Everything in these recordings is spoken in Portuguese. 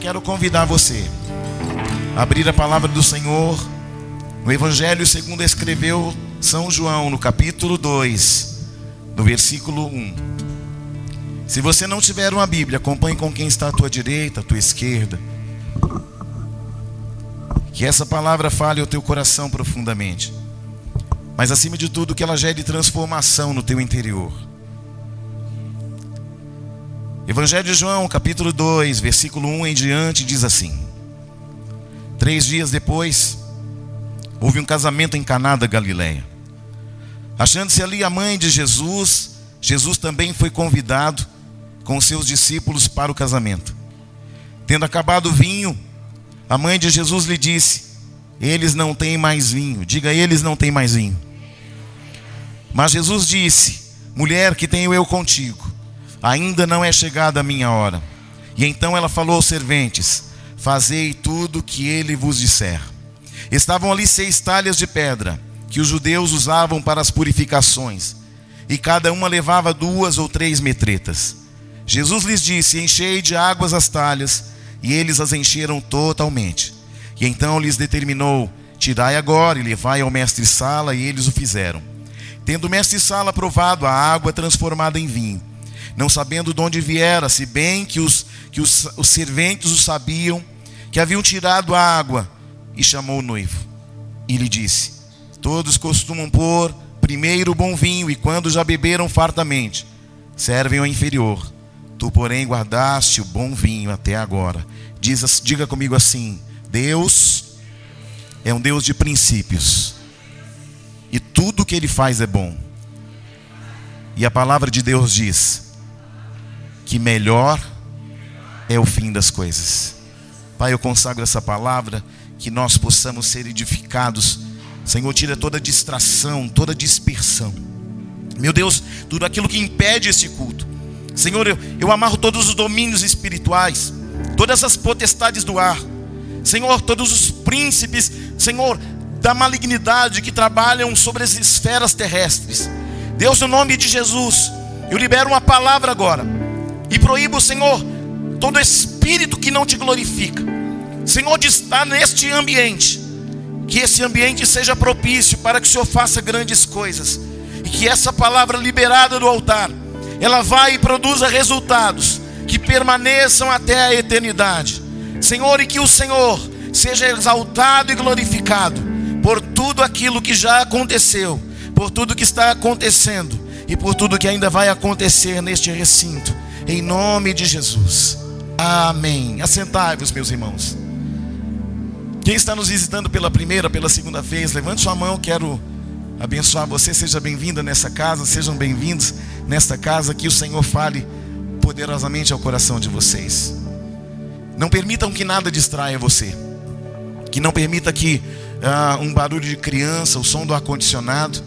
quero convidar você a abrir a palavra do Senhor no Evangelho segundo escreveu São João, no capítulo 2, no versículo 1. Se você não tiver uma Bíblia, acompanhe com quem está à tua direita, à tua esquerda. Que essa palavra fale ao teu coração profundamente. Mas acima de tudo, que ela gere transformação no teu interior. Evangelho de João, capítulo 2, versículo 1 em diante, diz assim: Três dias depois, houve um casamento em Caná da Galileia. Achando-se ali a mãe de Jesus, Jesus também foi convidado com seus discípulos para o casamento. Tendo acabado o vinho, a mãe de Jesus lhe disse: Eles não têm mais vinho. Diga, eles não têm mais vinho. Mas Jesus disse: Mulher, que tenho eu contigo? Ainda não é chegada a minha hora. E então ela falou aos serventes: Fazei tudo o que ele vos disser. Estavam ali seis talhas de pedra, que os judeus usavam para as purificações, e cada uma levava duas ou três metretas. Jesus lhes disse: Enchei de águas as talhas, e eles as encheram totalmente. E então lhes determinou: Tirai agora e levai ao mestre-sala, e eles o fizeram. Tendo o mestre-sala provado a água transformada em vinho, não sabendo de onde viera, se bem que os, que os, os serventes o sabiam, que haviam tirado a água, e chamou o noivo. E lhe disse: Todos costumam pôr primeiro o bom vinho, e quando já beberam fartamente, servem ao inferior. Tu, porém, guardaste o bom vinho até agora. Diz, diga comigo assim: Deus é um Deus de princípios, e tudo que Ele faz é bom. E a palavra de Deus diz: que melhor é o fim das coisas. Pai, eu consagro essa palavra, que nós possamos ser edificados. Senhor, tira toda distração, toda dispersão. Meu Deus, tudo aquilo que impede esse culto. Senhor, eu, eu amarro todos os domínios espirituais, todas as potestades do ar. Senhor, todos os príncipes, Senhor, da malignidade que trabalham sobre as esferas terrestres. Deus, no nome de Jesus, eu libero uma palavra agora e proíbo, Senhor, todo espírito que não te glorifica. Senhor, de estar neste ambiente. Que esse ambiente seja propício para que o Senhor faça grandes coisas. E que essa palavra liberada do altar, ela vai e produza resultados que permaneçam até a eternidade. Senhor, e que o Senhor seja exaltado e glorificado por tudo aquilo que já aconteceu, por tudo que está acontecendo e por tudo que ainda vai acontecer neste recinto em nome de Jesus. Amém. Assentai-vos, meus irmãos. Quem está nos visitando pela primeira, pela segunda vez, levante sua mão, quero abençoar você. Seja bem-vinda nessa casa, sejam bem-vindos nesta casa, que o Senhor fale poderosamente ao coração de vocês. Não permitam que nada distraia você, que não permita que ah, um barulho de criança, o som do ar-condicionado,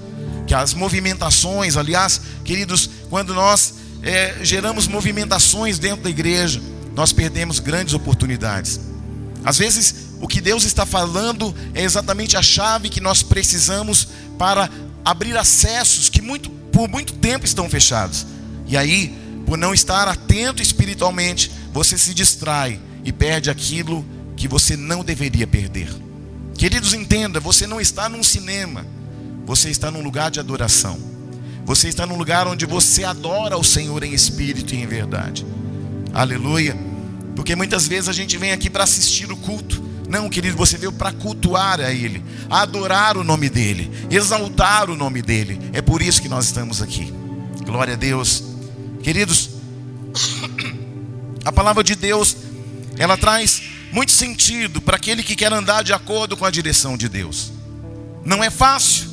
que as movimentações, aliás, queridos, quando nós é, geramos movimentações dentro da igreja, nós perdemos grandes oportunidades. Às vezes, o que Deus está falando é exatamente a chave que nós precisamos para abrir acessos que muito, por muito tempo estão fechados. E aí, por não estar atento espiritualmente, você se distrai e perde aquilo que você não deveria perder. Queridos, entenda, você não está num cinema, você está num lugar de adoração. Você está num lugar onde você adora o Senhor em espírito e em verdade. Aleluia. Porque muitas vezes a gente vem aqui para assistir o culto. Não, querido, você veio para cultuar a Ele, adorar o nome dEle, exaltar o nome dEle. É por isso que nós estamos aqui. Glória a Deus. Queridos, a palavra de Deus, ela traz muito sentido para aquele que quer andar de acordo com a direção de Deus. Não é fácil.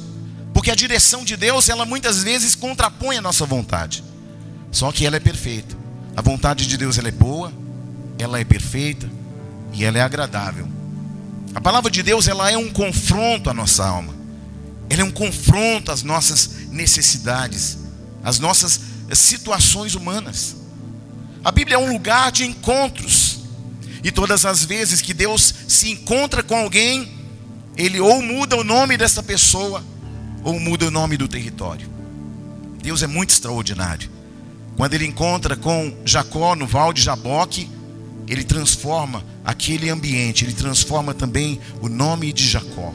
Porque a direção de Deus, ela muitas vezes contrapõe a nossa vontade. Só que ela é perfeita. A vontade de Deus ela é boa, ela é perfeita e ela é agradável. A palavra de Deus ela é um confronto à nossa alma. Ela é um confronto às nossas necessidades, às nossas situações humanas. A Bíblia é um lugar de encontros. E todas as vezes que Deus se encontra com alguém, ele ou muda o nome dessa pessoa, ou muda o nome do território. Deus é muito extraordinário. Quando ele encontra com Jacó no val de Jaboque, ele transforma aquele ambiente, ele transforma também o nome de Jacó.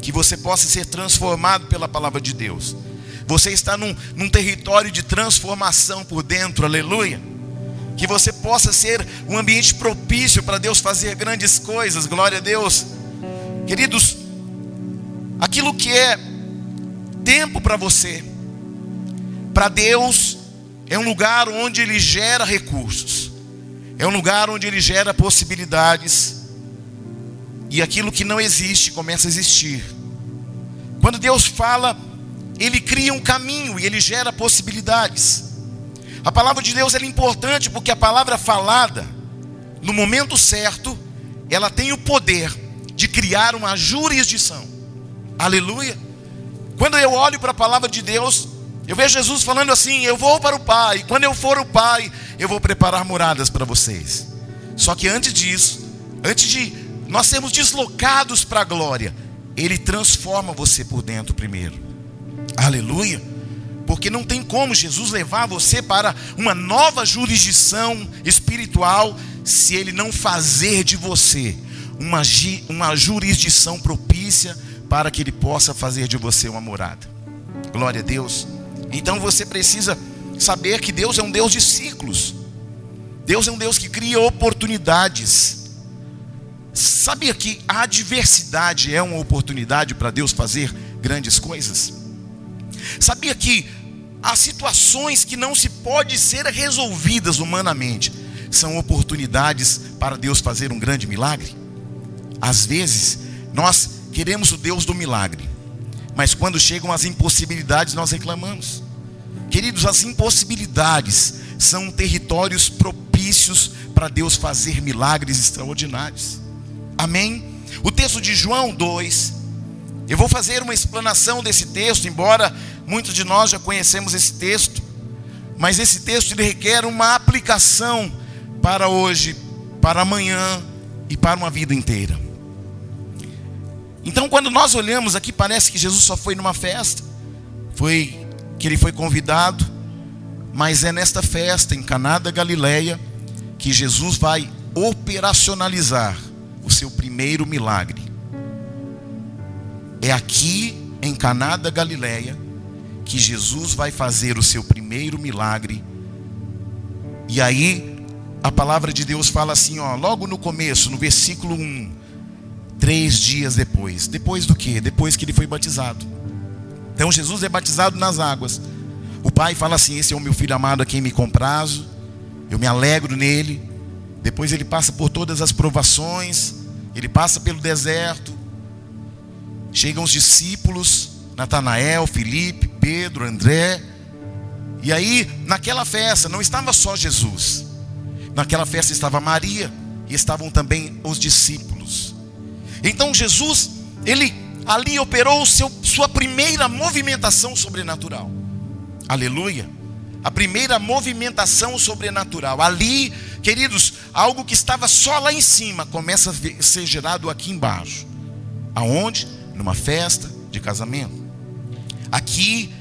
Que você possa ser transformado pela palavra de Deus. Você está num, num território de transformação por dentro, aleluia. Que você possa ser um ambiente propício para Deus fazer grandes coisas, glória a Deus. Queridos, aquilo que é tempo para você, para Deus, é um lugar onde Ele gera recursos, é um lugar onde Ele gera possibilidades, e aquilo que não existe começa a existir. Quando Deus fala, Ele cria um caminho e Ele gera possibilidades. A palavra de Deus é importante porque a palavra falada, no momento certo, ela tem o poder de criar uma jurisdição. Aleluia. Quando eu olho para a palavra de Deus, eu vejo Jesus falando assim: Eu vou para o Pai, quando eu for o Pai, eu vou preparar moradas para vocês. Só que antes disso, antes de nós sermos deslocados para a glória, Ele transforma você por dentro primeiro. Aleluia. Porque não tem como Jesus levar você para uma nova jurisdição espiritual se Ele não fazer de você uma, uma jurisdição propícia para que Ele possa fazer de você uma morada. Glória a Deus. Então você precisa saber que Deus é um Deus de ciclos. Deus é um Deus que cria oportunidades. Sabia que a adversidade é uma oportunidade para Deus fazer grandes coisas? Sabia que as situações que não se pode ser resolvidas humanamente são oportunidades para Deus fazer um grande milagre? Às vezes, nós queremos o Deus do milagre, mas quando chegam as impossibilidades, nós reclamamos. Queridos, as impossibilidades são territórios propícios para Deus fazer milagres extraordinários. Amém? O texto de João 2, eu vou fazer uma explanação desse texto, embora muitos de nós já conhecemos esse texto, mas esse texto ele requer uma aplicação para hoje, para amanhã e para uma vida inteira. Então, quando nós olhamos aqui, parece que Jesus só foi numa festa, foi que ele foi convidado, mas é nesta festa em Caná da Galileia que Jesus vai operacionalizar o seu primeiro milagre. É aqui em Caná da Galileia que Jesus vai fazer o seu primeiro milagre. E aí a palavra de Deus fala assim, ó, logo no começo, no versículo 1, Três dias depois. Depois do que? Depois que ele foi batizado. Então Jesus é batizado nas águas. O pai fala assim: Esse é o meu filho amado a quem me comprazo. Eu me alegro nele. Depois ele passa por todas as provações. Ele passa pelo deserto. Chegam os discípulos: Natanael, Felipe, Pedro, André. E aí, naquela festa, não estava só Jesus. Naquela festa estava Maria e estavam também os discípulos. Então Jesus, ele ali operou seu, sua primeira movimentação sobrenatural. Aleluia. A primeira movimentação sobrenatural. Ali, queridos, algo que estava só lá em cima começa a ser gerado aqui embaixo. Aonde? Numa festa de casamento. Aqui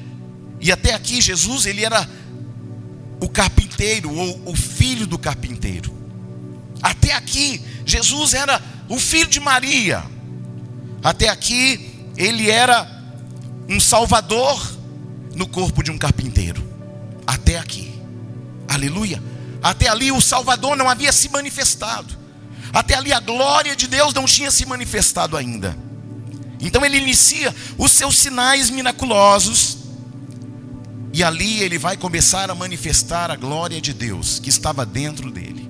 e até aqui Jesus, ele era o carpinteiro ou o filho do carpinteiro. Até aqui Jesus era o filho de Maria. Até aqui, ele era um salvador no corpo de um carpinteiro. Até aqui. Aleluia. Até ali o Salvador não havia se manifestado. Até ali a glória de Deus não tinha se manifestado ainda. Então ele inicia os seus sinais miraculosos. E ali ele vai começar a manifestar a glória de Deus que estava dentro dele.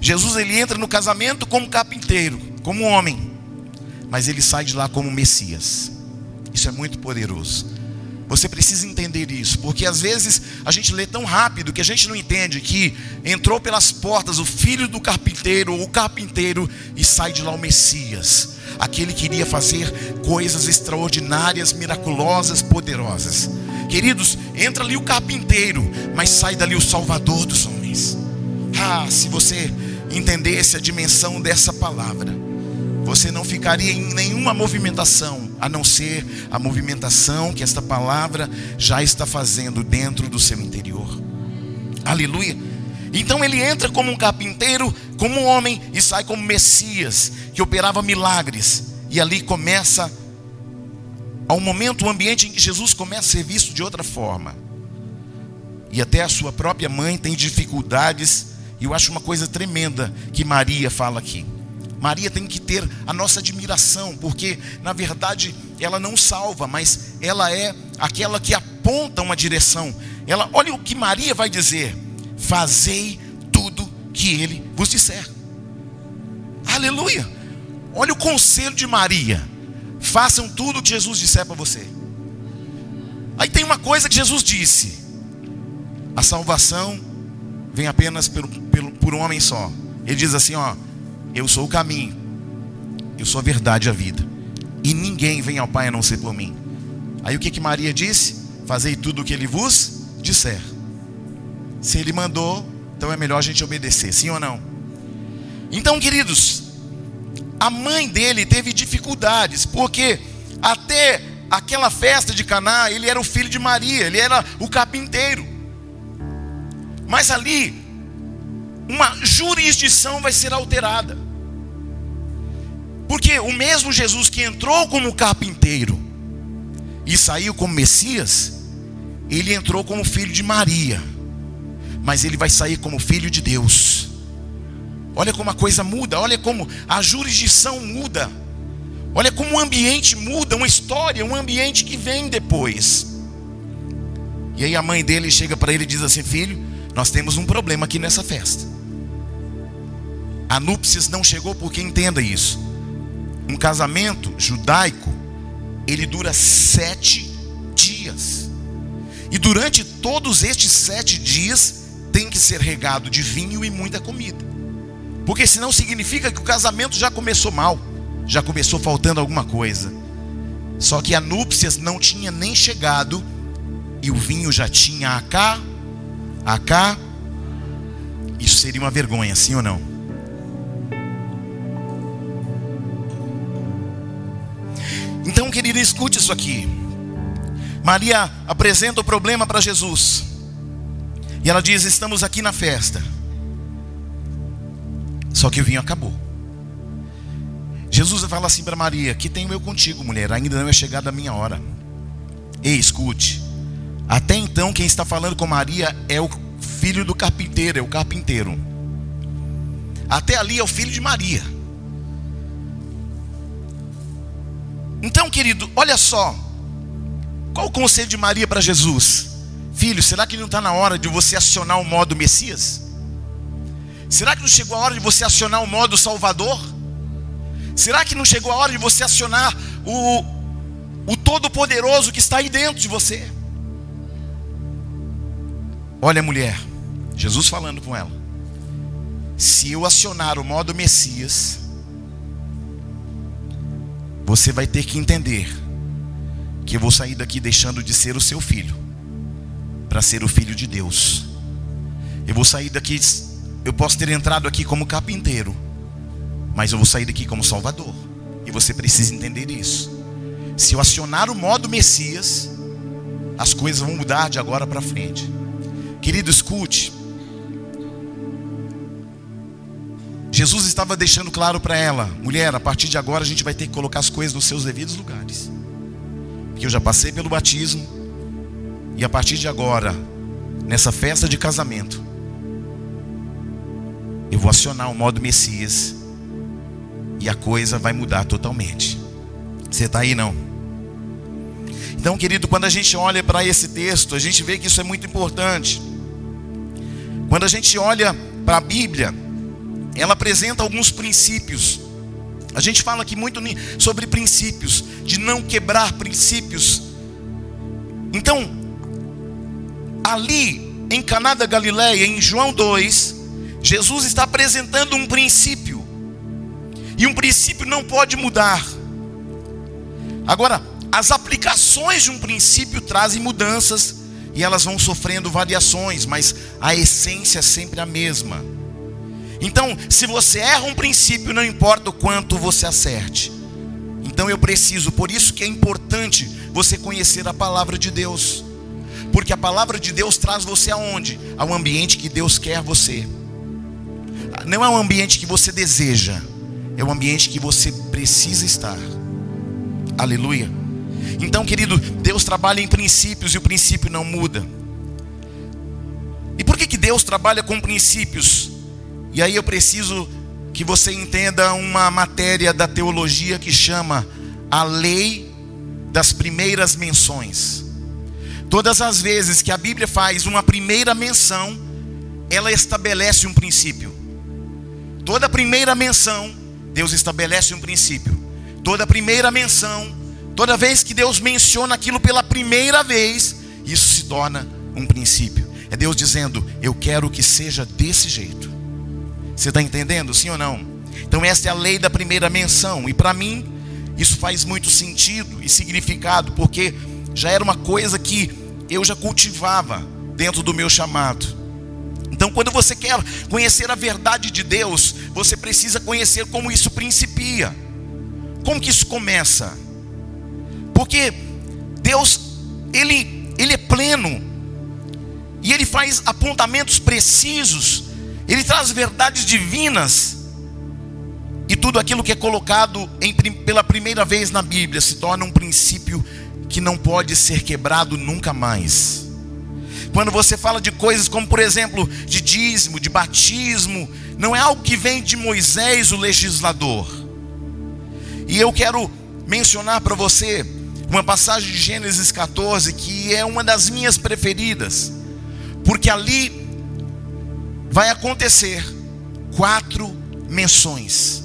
Jesus ele entra no casamento como carpinteiro, como homem, mas ele sai de lá como Messias. Isso é muito poderoso. Você precisa entender isso, porque às vezes a gente lê tão rápido que a gente não entende que entrou pelas portas o filho do carpinteiro, ou o carpinteiro, e sai de lá o Messias. Aquele que iria fazer coisas extraordinárias, miraculosas, poderosas. Queridos, entra ali o carpinteiro, mas sai dali o Salvador dos homens. Ah, se você entendesse a dimensão dessa palavra, você não ficaria em nenhuma movimentação, a não ser a movimentação que esta palavra já está fazendo dentro do seu interior. Aleluia. Então ele entra como um carpinteiro, como um homem, e sai como Messias, que operava milagres. E ali começa, ao momento, o ambiente em que Jesus começa a ser visto de outra forma. E até a sua própria mãe tem dificuldades, e eu acho uma coisa tremenda que Maria fala aqui. Maria tem que ter a nossa admiração, porque na verdade ela não salva, mas ela é aquela que aponta uma direção. Ela, olha o que Maria vai dizer: fazei tudo que ele vos disser. Aleluia! Olha o conselho de Maria. Façam tudo o que Jesus disser para você. Aí tem uma coisa que Jesus disse: a salvação vem apenas por um homem só. Ele diz assim: ó, eu sou o caminho, eu sou a verdade e a vida, e ninguém vem ao Pai a não ser por mim. Aí o que que Maria disse? Fazei tudo o que ele vos disser. Se ele mandou, então é melhor a gente obedecer, sim ou não? Então, queridos, a mãe dele teve dificuldades, porque até aquela festa de Caná, ele era o filho de Maria, ele era o carpinteiro. Mas ali uma jurisdição vai ser alterada. Porque o mesmo Jesus que entrou como carpinteiro e saiu como Messias, ele entrou como filho de Maria mas ele vai sair como filho de Deus. Olha como a coisa muda, olha como a jurisdição muda. Olha como o ambiente muda, uma história, um ambiente que vem depois. E aí a mãe dele chega para ele e diz assim: Filho, nós temos um problema aqui nessa festa. A núpcias não chegou porque entenda isso. Um casamento judaico, ele dura sete dias. E durante todos estes sete dias, tem que ser regado de vinho e muita comida. Porque senão significa que o casamento já começou mal, já começou faltando alguma coisa. Só que a núpcias não tinha nem chegado e o vinho já tinha acá, acá. Isso seria uma vergonha, sim ou não? Então, querido, escute isso aqui. Maria apresenta o problema para Jesus. E ela diz: Estamos aqui na festa. Só que o vinho acabou. Jesus fala assim para Maria: Que tenho eu contigo, mulher, ainda não é chegada a minha hora. Ei, escute. Até então, quem está falando com Maria é o filho do carpinteiro, é o carpinteiro. Até ali é o filho de Maria. Então, querido, olha só. Qual o conselho de Maria para Jesus? Filho, será que não está na hora de você acionar o modo Messias? Será que não chegou a hora de você acionar o modo Salvador? Será que não chegou a hora de você acionar o, o Todo-Poderoso que está aí dentro de você? Olha, mulher, Jesus falando com ela. Se eu acionar o modo Messias, você vai ter que entender que eu vou sair daqui deixando de ser o seu filho para ser o filho de Deus. Eu vou sair daqui, eu posso ter entrado aqui como carpinteiro, mas eu vou sair daqui como salvador. E você precisa entender isso. Se eu acionar o modo Messias, as coisas vão mudar de agora para frente. Querido, escute. Jesus estava deixando claro para ela: mulher, a partir de agora a gente vai ter que colocar as coisas nos seus devidos lugares. Porque eu já passei pelo batismo, e a partir de agora, nessa festa de casamento, eu vou acionar o modo Messias e a coisa vai mudar totalmente. Você está aí não? Então, querido, quando a gente olha para esse texto, a gente vê que isso é muito importante. Quando a gente olha para a Bíblia, ela apresenta alguns princípios. A gente fala aqui muito sobre princípios, de não quebrar princípios. Então, ali em Caná da Galileia, em João 2, Jesus está apresentando um princípio. E um princípio não pode mudar. Agora, as aplicações de um princípio trazem mudanças e elas vão sofrendo variações, mas a essência é sempre a mesma. Então, se você erra um princípio, não importa o quanto você acerte. Então eu preciso, por isso que é importante você conhecer a palavra de Deus. Porque a palavra de Deus traz você aonde? Ao ambiente que Deus quer você. Não é um ambiente que você deseja, é um ambiente que você precisa estar. Aleluia. Então, querido, Deus trabalha em princípios e o princípio não muda. E por que, que Deus trabalha com princípios? E aí eu preciso que você entenda uma matéria da teologia que chama a lei das primeiras menções. Todas as vezes que a Bíblia faz uma primeira menção, ela estabelece um princípio. Toda primeira menção, Deus estabelece um princípio. Toda primeira menção, toda vez que Deus menciona aquilo pela primeira vez, isso se torna um princípio. É Deus dizendo: Eu quero que seja desse jeito. Você está entendendo, sim ou não? Então, essa é a lei da primeira menção. E para mim, isso faz muito sentido e significado, porque já era uma coisa que eu já cultivava dentro do meu chamado. Então, quando você quer conhecer a verdade de Deus, você precisa conhecer como isso principia. Como que isso começa? Porque Deus, ele, ele é pleno. E ele faz apontamentos precisos. Ele traz verdades divinas e tudo aquilo que é colocado em, pela primeira vez na Bíblia se torna um princípio que não pode ser quebrado nunca mais. Quando você fala de coisas como, por exemplo, de dízimo, de batismo, não é algo que vem de Moisés, o legislador. E eu quero mencionar para você uma passagem de Gênesis 14 que é uma das minhas preferidas, porque ali vai acontecer quatro menções.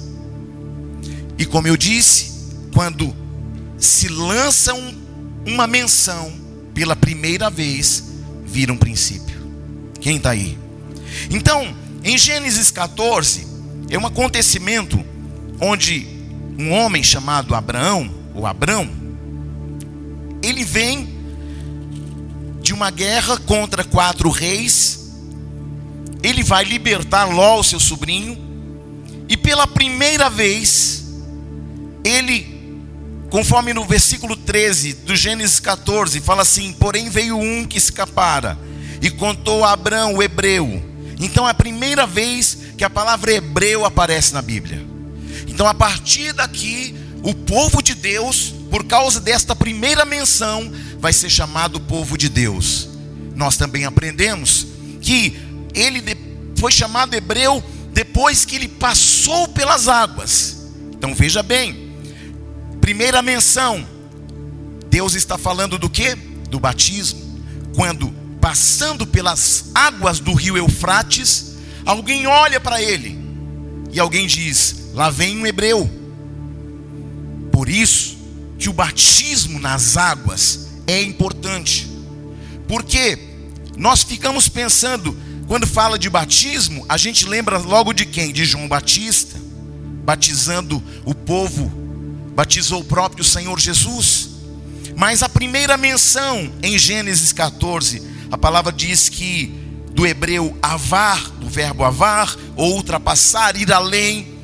E como eu disse, quando se lança um, uma menção pela primeira vez, vira um princípio. Quem está aí? Então, em Gênesis 14, é um acontecimento onde um homem chamado Abraão, ou Abrão, ele vem de uma guerra contra quatro reis, ele vai libertar Ló, seu sobrinho, e pela primeira vez, ele, conforme no versículo 13 do Gênesis 14, fala assim: Porém veio um que escapara e contou a Abraão, o hebreu. Então é a primeira vez que a palavra hebreu aparece na Bíblia. Então a partir daqui, o povo de Deus, por causa desta primeira menção, vai ser chamado povo de Deus. Nós também aprendemos que ele foi chamado hebreu depois que ele passou pelas águas. Então veja bem, Primeira menção, Deus está falando do que? Do batismo. Quando passando pelas águas do rio Eufrates, alguém olha para ele e alguém diz: Lá vem um hebreu. Por isso que o batismo nas águas é importante, porque nós ficamos pensando, quando fala de batismo, a gente lembra logo de quem? De João Batista, batizando o povo batizou o próprio Senhor Jesus. Mas a primeira menção em Gênesis 14, a palavra diz que do hebreu avar, do verbo avar, ou ultrapassar, ir além,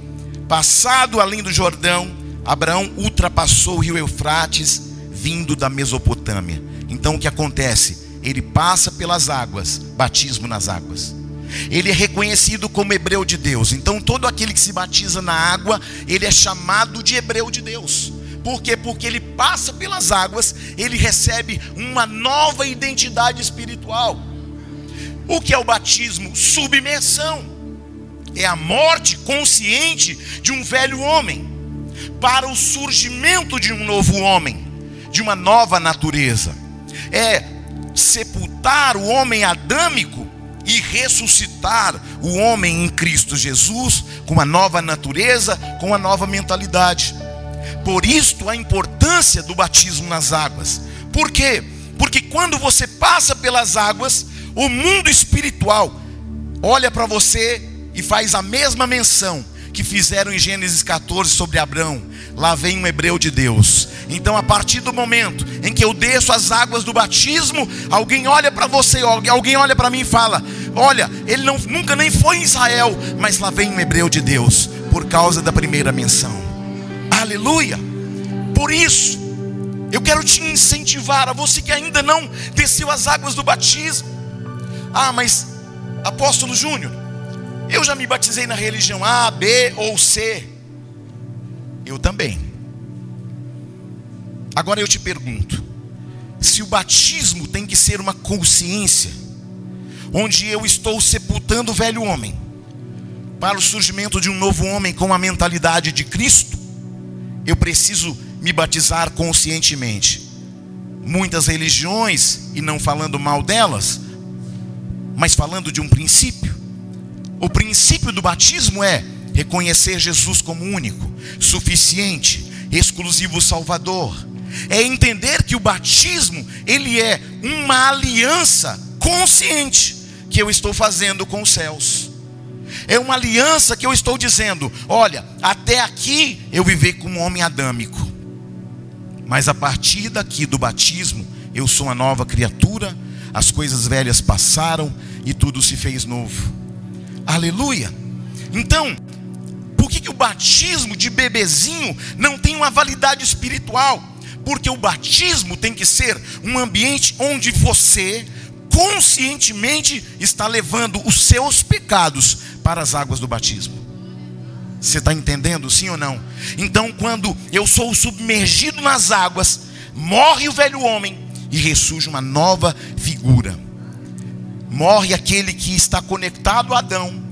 passado além do Jordão, Abraão ultrapassou o rio Eufrates, vindo da Mesopotâmia. Então o que acontece? Ele passa pelas águas, batismo nas águas. Ele é reconhecido como hebreu de Deus. Então, todo aquele que se batiza na água, ele é chamado de hebreu de Deus. Por quê? Porque ele passa pelas águas, ele recebe uma nova identidade espiritual. O que é o batismo? Submersão. É a morte consciente de um velho homem para o surgimento de um novo homem, de uma nova natureza. É sepultar o homem adâmico e ressuscitar o homem em Cristo Jesus com uma nova natureza, com uma nova mentalidade. Por isto a importância do batismo nas águas. Por quê? Porque quando você passa pelas águas, o mundo espiritual olha para você e faz a mesma menção que fizeram em Gênesis 14 sobre Abraão. Lá vem um hebreu de Deus. Então, a partir do momento em que eu desço as águas do batismo, alguém olha para você, alguém olha para mim e fala: Olha, ele não, nunca nem foi em Israel, mas lá vem um hebreu de Deus, por causa da primeira menção. Aleluia! Por isso, Eu quero te incentivar a você que ainda não desceu as águas do batismo. Ah, mas apóstolo Júnior, eu já me batizei na religião A, B ou C. Eu também. Agora eu te pergunto: se o batismo tem que ser uma consciência, onde eu estou sepultando o velho homem, para o surgimento de um novo homem com a mentalidade de Cristo, eu preciso me batizar conscientemente. Muitas religiões, e não falando mal delas, mas falando de um princípio. O princípio do batismo é reconhecer Jesus como único, suficiente, exclusivo Salvador. É entender que o batismo, ele é uma aliança consciente que eu estou fazendo com os céus. É uma aliança que eu estou dizendo: olha, até aqui eu vivi como homem adâmico, mas a partir daqui do batismo, eu sou uma nova criatura, as coisas velhas passaram e tudo se fez novo. Aleluia! Então, por que, que o batismo de bebezinho não tem uma validade espiritual? Porque o batismo tem que ser um ambiente onde você conscientemente está levando os seus pecados para as águas do batismo. Você está entendendo, sim ou não? Então, quando eu sou submergido nas águas, morre o velho homem e ressurge uma nova figura. Morre aquele que está conectado a Adão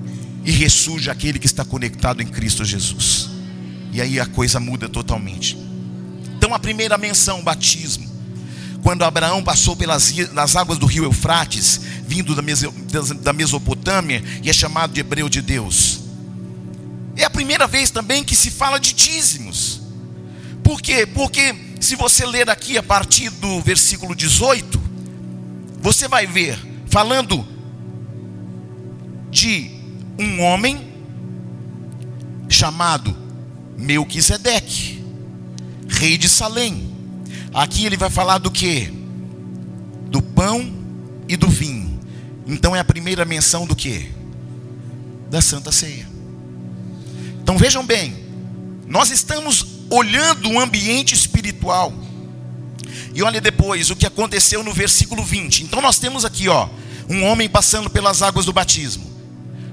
e ressurge aquele que está conectado em Cristo Jesus. E aí a coisa muda totalmente. Então, a primeira menção, batismo quando Abraão passou pelas nas águas do rio Eufrates, vindo da Mesopotâmia, e é chamado de hebreu de Deus. É a primeira vez também que se fala de dízimos. Por quê? Porque se você ler aqui a partir do versículo 18, você vai ver falando de um homem chamado Melquisedeque, rei de Salém. Aqui ele vai falar do que? Do pão e do vinho. Então é a primeira menção do que? Da Santa Ceia. Então vejam bem, nós estamos olhando o ambiente espiritual. E olha depois o que aconteceu no versículo 20. Então nós temos aqui, ó, um homem passando pelas águas do batismo.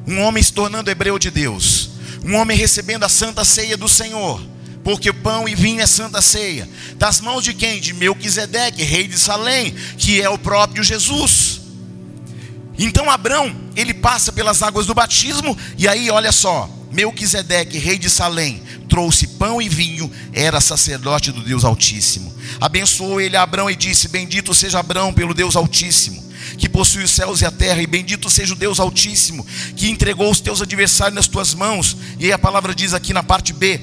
Um homem se tornando hebreu de Deus. Um homem recebendo a santa ceia do Senhor porque pão e vinho é santa ceia. Das mãos de quem? De Melquisedeque, rei de Salém, que é o próprio Jesus. Então Abraão, ele passa pelas águas do batismo, e aí olha só, Melquisedeque, rei de Salém, trouxe pão e vinho, era sacerdote do Deus Altíssimo. Abençoou ele a Abraão e disse: Bendito seja Abraão pelo Deus Altíssimo, que possui os céus e a terra, e bendito seja o Deus Altíssimo, que entregou os teus adversários nas tuas mãos. E aí a palavra diz aqui na parte B: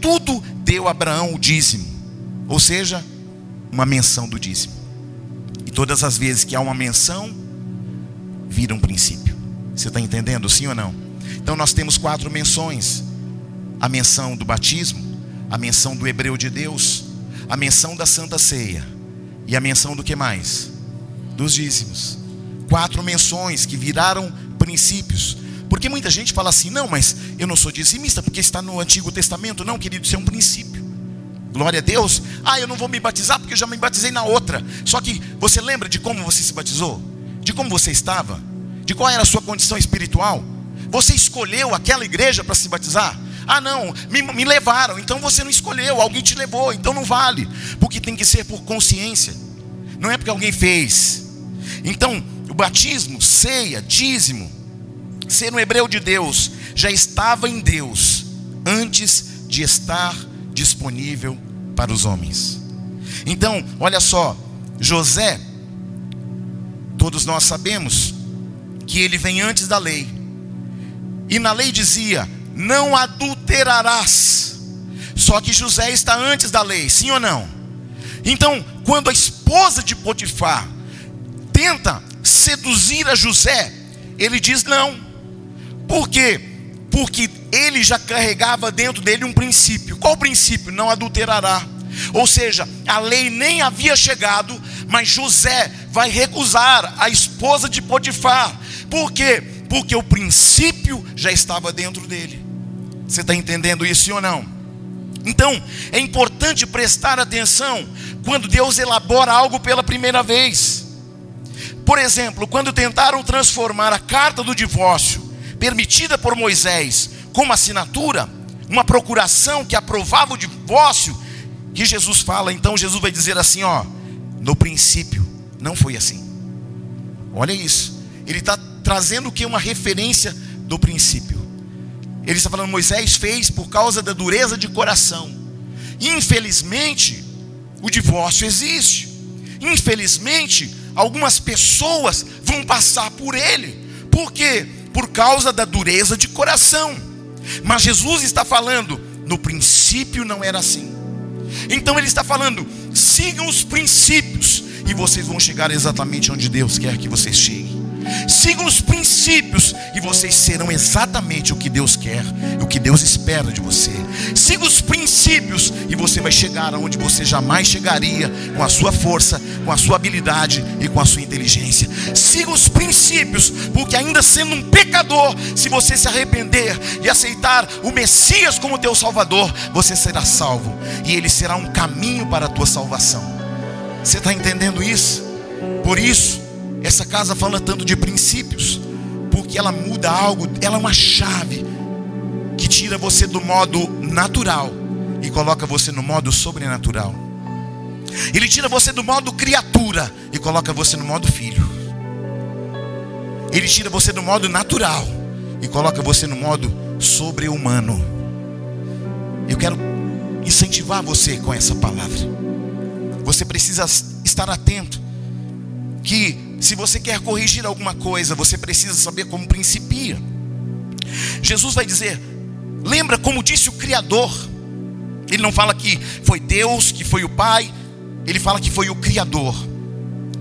tudo deu Abraão o dízimo, ou seja, uma menção do dízimo. E todas as vezes que há uma menção, vira um princípio. Você está entendendo, sim ou não? Então nós temos quatro menções: a menção do batismo, a menção do hebreu de Deus, a menção da Santa Ceia e a menção do que mais? Dos dízimos. Quatro menções que viraram princípios. Porque muita gente fala assim: não, mas eu não sou dizimista porque está no Antigo Testamento. Não, querido, isso é um princípio. Glória a Deus. Ah, eu não vou me batizar porque eu já me batizei na outra. Só que você lembra de como você se batizou? De como você estava? De qual era a sua condição espiritual? Você escolheu aquela igreja para se batizar? Ah, não, me, me, levaram, então você não escolheu, alguém te levou, então não vale, porque tem que ser por consciência, não é porque alguém fez. Então, o batismo, ceia, dízimo, ser um hebreu de Deus, já estava em Deus antes de estar disponível para os homens. Então, olha só, José, todos nós sabemos que ele vem antes da lei. E na lei dizia: não adulterarás. Só que José está antes da lei, sim ou não? Então, quando a esposa de Potifar tenta seduzir a José, ele diz não. Por quê? Porque ele já carregava dentro dele um princípio. Qual princípio? Não adulterará. Ou seja, a lei nem havia chegado, mas José vai recusar a esposa de Potifar. Por quê? Porque o princípio já estava dentro dele. Você está entendendo isso ou não? Então, é importante prestar atenção quando Deus elabora algo pela primeira vez. Por exemplo, quando tentaram transformar a carta do divórcio, permitida por Moisés, como assinatura, uma procuração que aprovava o divórcio, que Jesus fala, então Jesus vai dizer assim: ó, no princípio não foi assim. Olha isso, ele está trazendo o que? Uma referência do princípio. Ele está falando, Moisés fez por causa da dureza de coração. Infelizmente, o divórcio existe. Infelizmente, algumas pessoas vão passar por ele. Por quê? Por causa da dureza de coração. Mas Jesus está falando, no princípio não era assim. Então ele está falando, sigam os princípios e vocês vão chegar exatamente onde Deus quer que vocês cheguem. Sigam os princípios e vocês serão exatamente o que Deus quer, o que Deus espera de você. Siga os princípios e você vai chegar aonde você jamais chegaria com a sua força, com a sua habilidade e com a sua inteligência. Siga os princípios, porque ainda sendo um pecador, se você se arrepender e aceitar o Messias como teu Salvador, você será salvo e ele será um caminho para a tua salvação. Você está entendendo isso? Por isso, essa casa fala tanto de princípios, porque ela muda algo, ela é uma chave que tira você do modo natural e coloca você no modo sobrenatural. Ele tira você do modo criatura e coloca você no modo filho. Ele tira você do modo natural e coloca você no modo sobre-humano. Eu quero incentivar você com essa palavra. Você precisa estar atento que se você quer corrigir alguma coisa, você precisa saber como principia. Jesus vai dizer: lembra como disse o Criador. Ele não fala que foi Deus, que foi o Pai, ele fala que foi o Criador,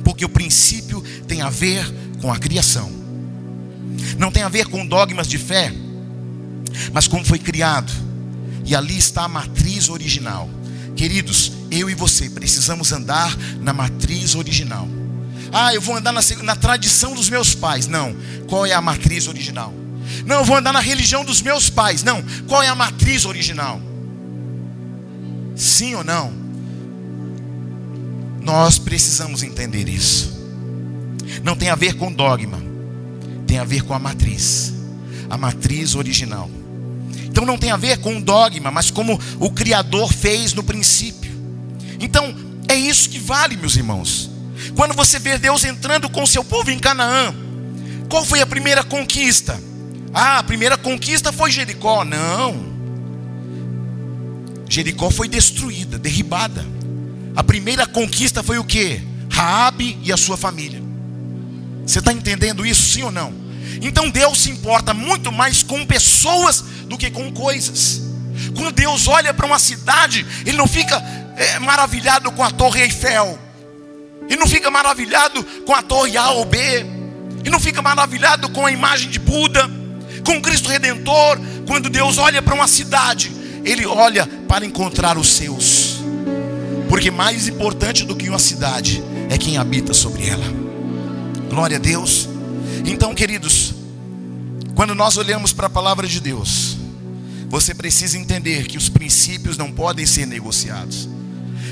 porque o princípio tem a ver com a criação, não tem a ver com dogmas de fé, mas como foi criado, e ali está a matriz original. Queridos, eu e você precisamos andar na matriz original. Ah, eu vou andar na, na tradição dos meus pais. Não. Qual é a matriz original? Não, eu vou andar na religião dos meus pais. Não. Qual é a matriz original? Sim ou não? Nós precisamos entender isso. Não tem a ver com dogma, tem a ver com a matriz, a matriz original. Então não tem a ver com dogma, mas como o Criador fez no princípio. Então é isso que vale, meus irmãos. Quando você vê Deus entrando com seu povo em Canaã, qual foi a primeira conquista? Ah, a primeira conquista foi Jericó. Não. Jericó foi destruída, derribada. A primeira conquista foi o que? Raabe e a sua família. Você está entendendo isso, sim ou não? Então Deus se importa muito mais com pessoas do que com coisas. Quando Deus olha para uma cidade, Ele não fica é, maravilhado com a Torre Eiffel e não fica maravilhado com a torre A ou B, e não fica maravilhado com a imagem de Buda, com Cristo Redentor. Quando Deus olha para uma cidade, Ele olha para encontrar os seus, porque mais importante do que uma cidade é quem habita sobre ela. Glória a Deus. Então, queridos, quando nós olhamos para a palavra de Deus, você precisa entender que os princípios não podem ser negociados.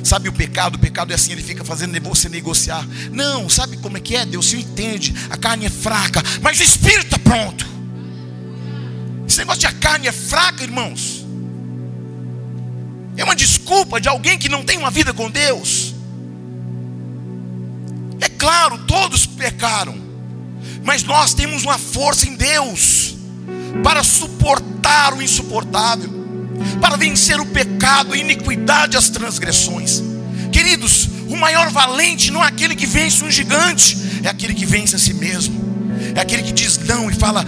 Sabe o pecado? O pecado é assim, ele fica fazendo você negociar. Não, sabe como é que é? Deus se entende. A carne é fraca, mas o espírito está pronto. Esse negócio de a carne é fraca, irmãos. É uma desculpa de alguém que não tem uma vida com Deus. É claro, todos pecaram. Mas nós temos uma força em Deus para suportar o insuportável para vencer o pecado, a iniquidade, as transgressões. Queridos, o maior valente não é aquele que vence um gigante, é aquele que vence a si mesmo, é aquele que diz não e fala: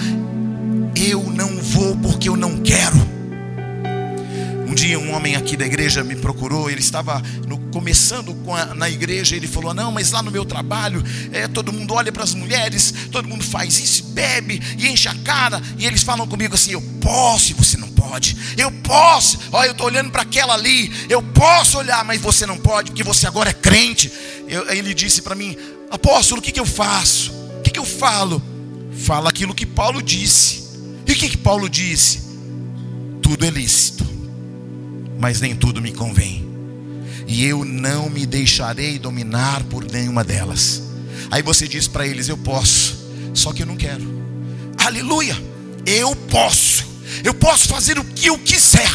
Eu não vou porque eu não quero. Um dia um homem aqui da igreja me procurou, ele estava no, começando a, na igreja, ele falou: Não, mas lá no meu trabalho, é, todo mundo olha para as mulheres, todo mundo faz isso, bebe e enche a cara, e eles falam comigo assim: Eu posso e você não pode, eu posso, olha, eu estou olhando para aquela ali, eu posso olhar, mas você não pode, porque você agora é crente. Eu, ele disse para mim: Apóstolo, o que, que eu faço? O que, que eu falo? Fala aquilo que Paulo disse. E o que, que Paulo disse? Tudo é lícito mas nem tudo me convém. E eu não me deixarei dominar por nenhuma delas. Aí você diz para eles: Eu posso, só que eu não quero. Aleluia! Eu posso, eu posso fazer o que eu quiser,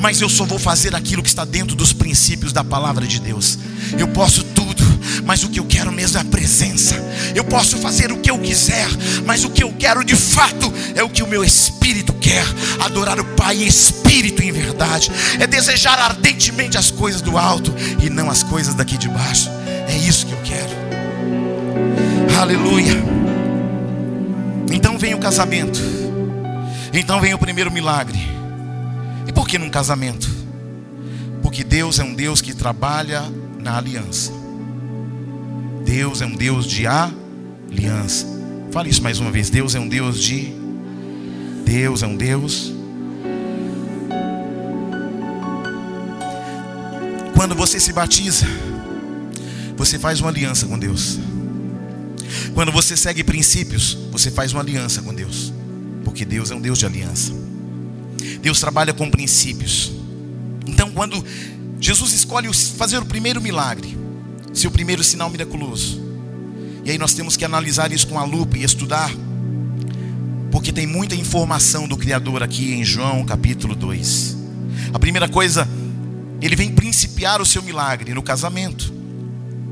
mas eu só vou fazer aquilo que está dentro dos princípios da palavra de Deus. Eu posso tudo, mas o que eu quero mesmo é a presença. Eu posso fazer o que eu quiser, mas o que eu quero de fato é o que o meu espírito quer: adorar o Pai em espírito e em verdade, é desejar ardentemente as coisas do alto e não as coisas daqui de baixo. É isso que eu quero. Aleluia. Então vem o casamento. Então vem o primeiro milagre. Por que num casamento? Porque Deus é um Deus que trabalha na aliança. Deus é um Deus de aliança. Fale isso mais uma vez. Deus é um Deus de. Deus é um Deus. Quando você se batiza, você faz uma aliança com Deus. Quando você segue princípios, você faz uma aliança com Deus. Porque Deus é um Deus de aliança. Deus trabalha com princípios. Então, quando Jesus escolhe fazer o primeiro milagre, seu primeiro sinal miraculoso. E aí nós temos que analisar isso com a lupa e estudar, porque tem muita informação do Criador aqui em João capítulo 2. A primeira coisa, ele vem principiar o seu milagre no casamento.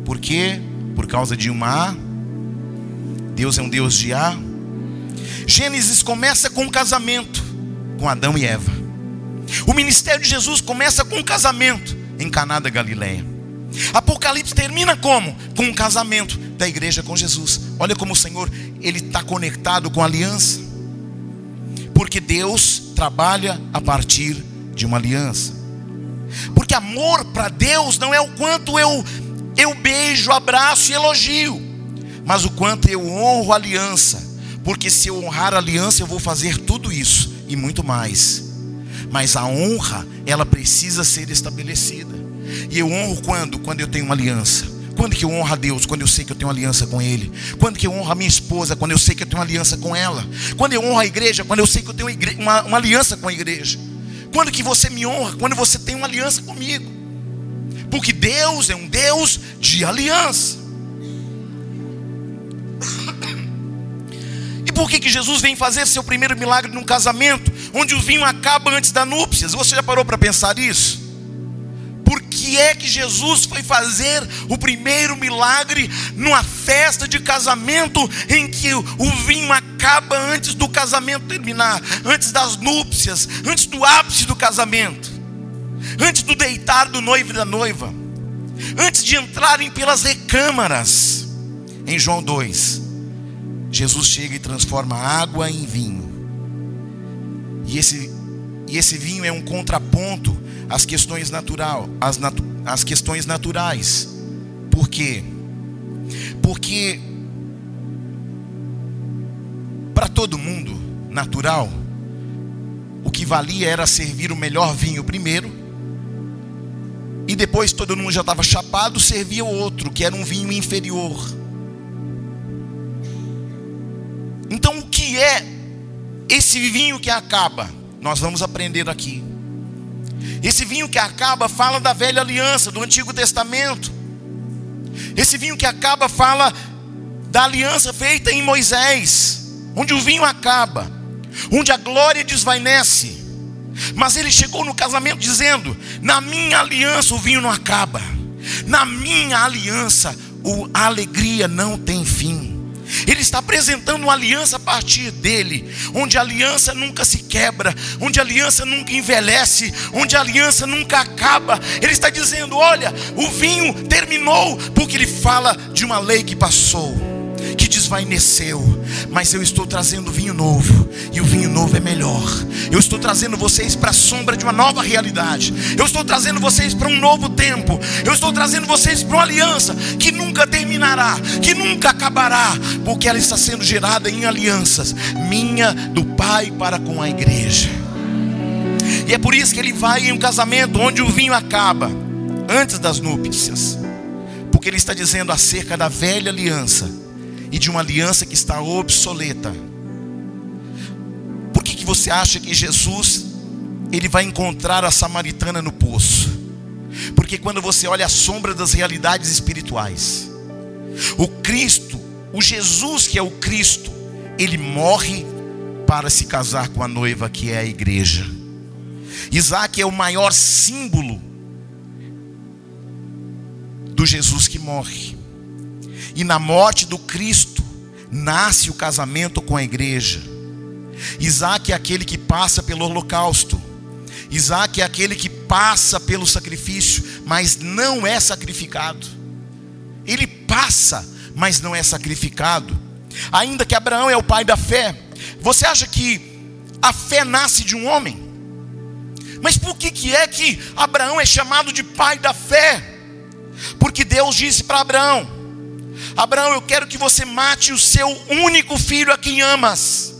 Por quê? Por causa de uma Deus é um Deus de A. Gênesis começa com um casamento com Adão e Eva. O ministério de Jesus começa com um casamento em Caná da Galileia. Apocalipse termina como? Com um casamento da igreja com Jesus. Olha como o Senhor ele está conectado com a aliança, porque Deus trabalha a partir de uma aliança. Porque amor para Deus não é o quanto eu eu beijo, abraço e elogio, mas o quanto eu honro a aliança. Porque se eu honrar a aliança, eu vou fazer tudo isso e muito mais. Mas a honra, ela precisa ser estabelecida. E eu honro quando? Quando eu tenho uma aliança. Quando que eu honro a Deus? Quando eu sei que eu tenho uma aliança com Ele. Quando que eu honro a minha esposa? Quando eu sei que eu tenho uma aliança com ela. Quando eu honro a igreja? Quando eu sei que eu tenho uma, uma aliança com a igreja. Quando que você me honra? Quando você tem uma aliança comigo. Porque Deus é um Deus de aliança. Por que, que Jesus vem fazer seu primeiro milagre num casamento, onde o vinho acaba antes da núpcias? Você já parou para pensar isso? que é que Jesus foi fazer o primeiro milagre numa festa de casamento em que o vinho acaba antes do casamento terminar, antes das núpcias, antes do ápice do casamento, antes do deitar do noivo e da noiva, antes de entrarem pelas recâmaras. Em João 2, Jesus chega e transforma água em vinho. E esse, e esse vinho é um contraponto as questões natural, as, natu as questões naturais. Por quê? Porque para todo mundo natural, o que valia era servir o melhor vinho primeiro, e depois todo mundo já estava chapado, servia o outro, que era um vinho inferior. Então, o que é esse vinho que acaba? Nós vamos aprender aqui. Esse vinho que acaba fala da velha aliança, do Antigo Testamento. Esse vinho que acaba fala da aliança feita em Moisés, onde o vinho acaba, onde a glória desvanece. Mas ele chegou no casamento dizendo: Na minha aliança o vinho não acaba, na minha aliança a alegria não tem fim. Ele está apresentando uma aliança a partir dele, onde a aliança nunca se quebra, onde a aliança nunca envelhece, onde a aliança nunca acaba. Ele está dizendo: olha, o vinho terminou, porque ele fala de uma lei que passou que desvaneceu, mas eu estou trazendo vinho novo, e o vinho novo é melhor. Eu estou trazendo vocês para a sombra de uma nova realidade. Eu estou trazendo vocês para um novo tempo. Eu estou trazendo vocês para uma aliança que nunca terminará, que nunca acabará, porque ela está sendo gerada em alianças minha do Pai para com a igreja. E é por isso que ele vai em um casamento onde o vinho acaba antes das núpcias. Porque ele está dizendo acerca da velha aliança e de uma aliança que está obsoleta. Por que, que você acha que Jesus ele vai encontrar a samaritana no poço. Porque quando você olha a sombra das realidades espirituais, o Cristo, o Jesus que é o Cristo, ele morre para se casar com a noiva que é a igreja. Isaac é o maior símbolo do Jesus que morre. E na morte do Cristo nasce o casamento com a igreja. Isaac é aquele que passa pelo holocausto. Isaac é aquele que passa pelo sacrifício, mas não é sacrificado. Ele passa, mas não é sacrificado. Ainda que Abraão é o pai da fé, você acha que a fé nasce de um homem? Mas por que, que é que Abraão é chamado de pai da fé? Porque Deus disse para Abraão: Abraão, eu quero que você mate o seu único filho a quem amas.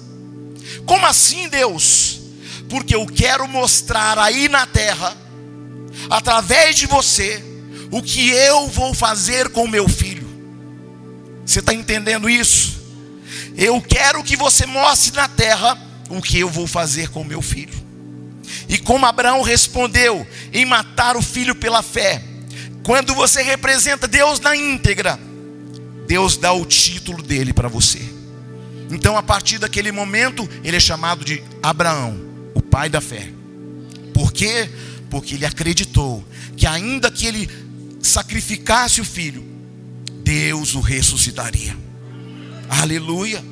Como assim, Deus? Porque eu quero mostrar aí na terra, através de você, o que eu vou fazer com meu filho. Você está entendendo isso? Eu quero que você mostre na terra o que eu vou fazer com meu filho. E como Abraão respondeu em matar o filho pela fé, quando você representa Deus na íntegra, Deus dá o título dele para você. Então, a partir daquele momento, ele é chamado de Abraão, o pai da fé. Por quê? Porque ele acreditou que, ainda que ele sacrificasse o filho, Deus o ressuscitaria. Aleluia.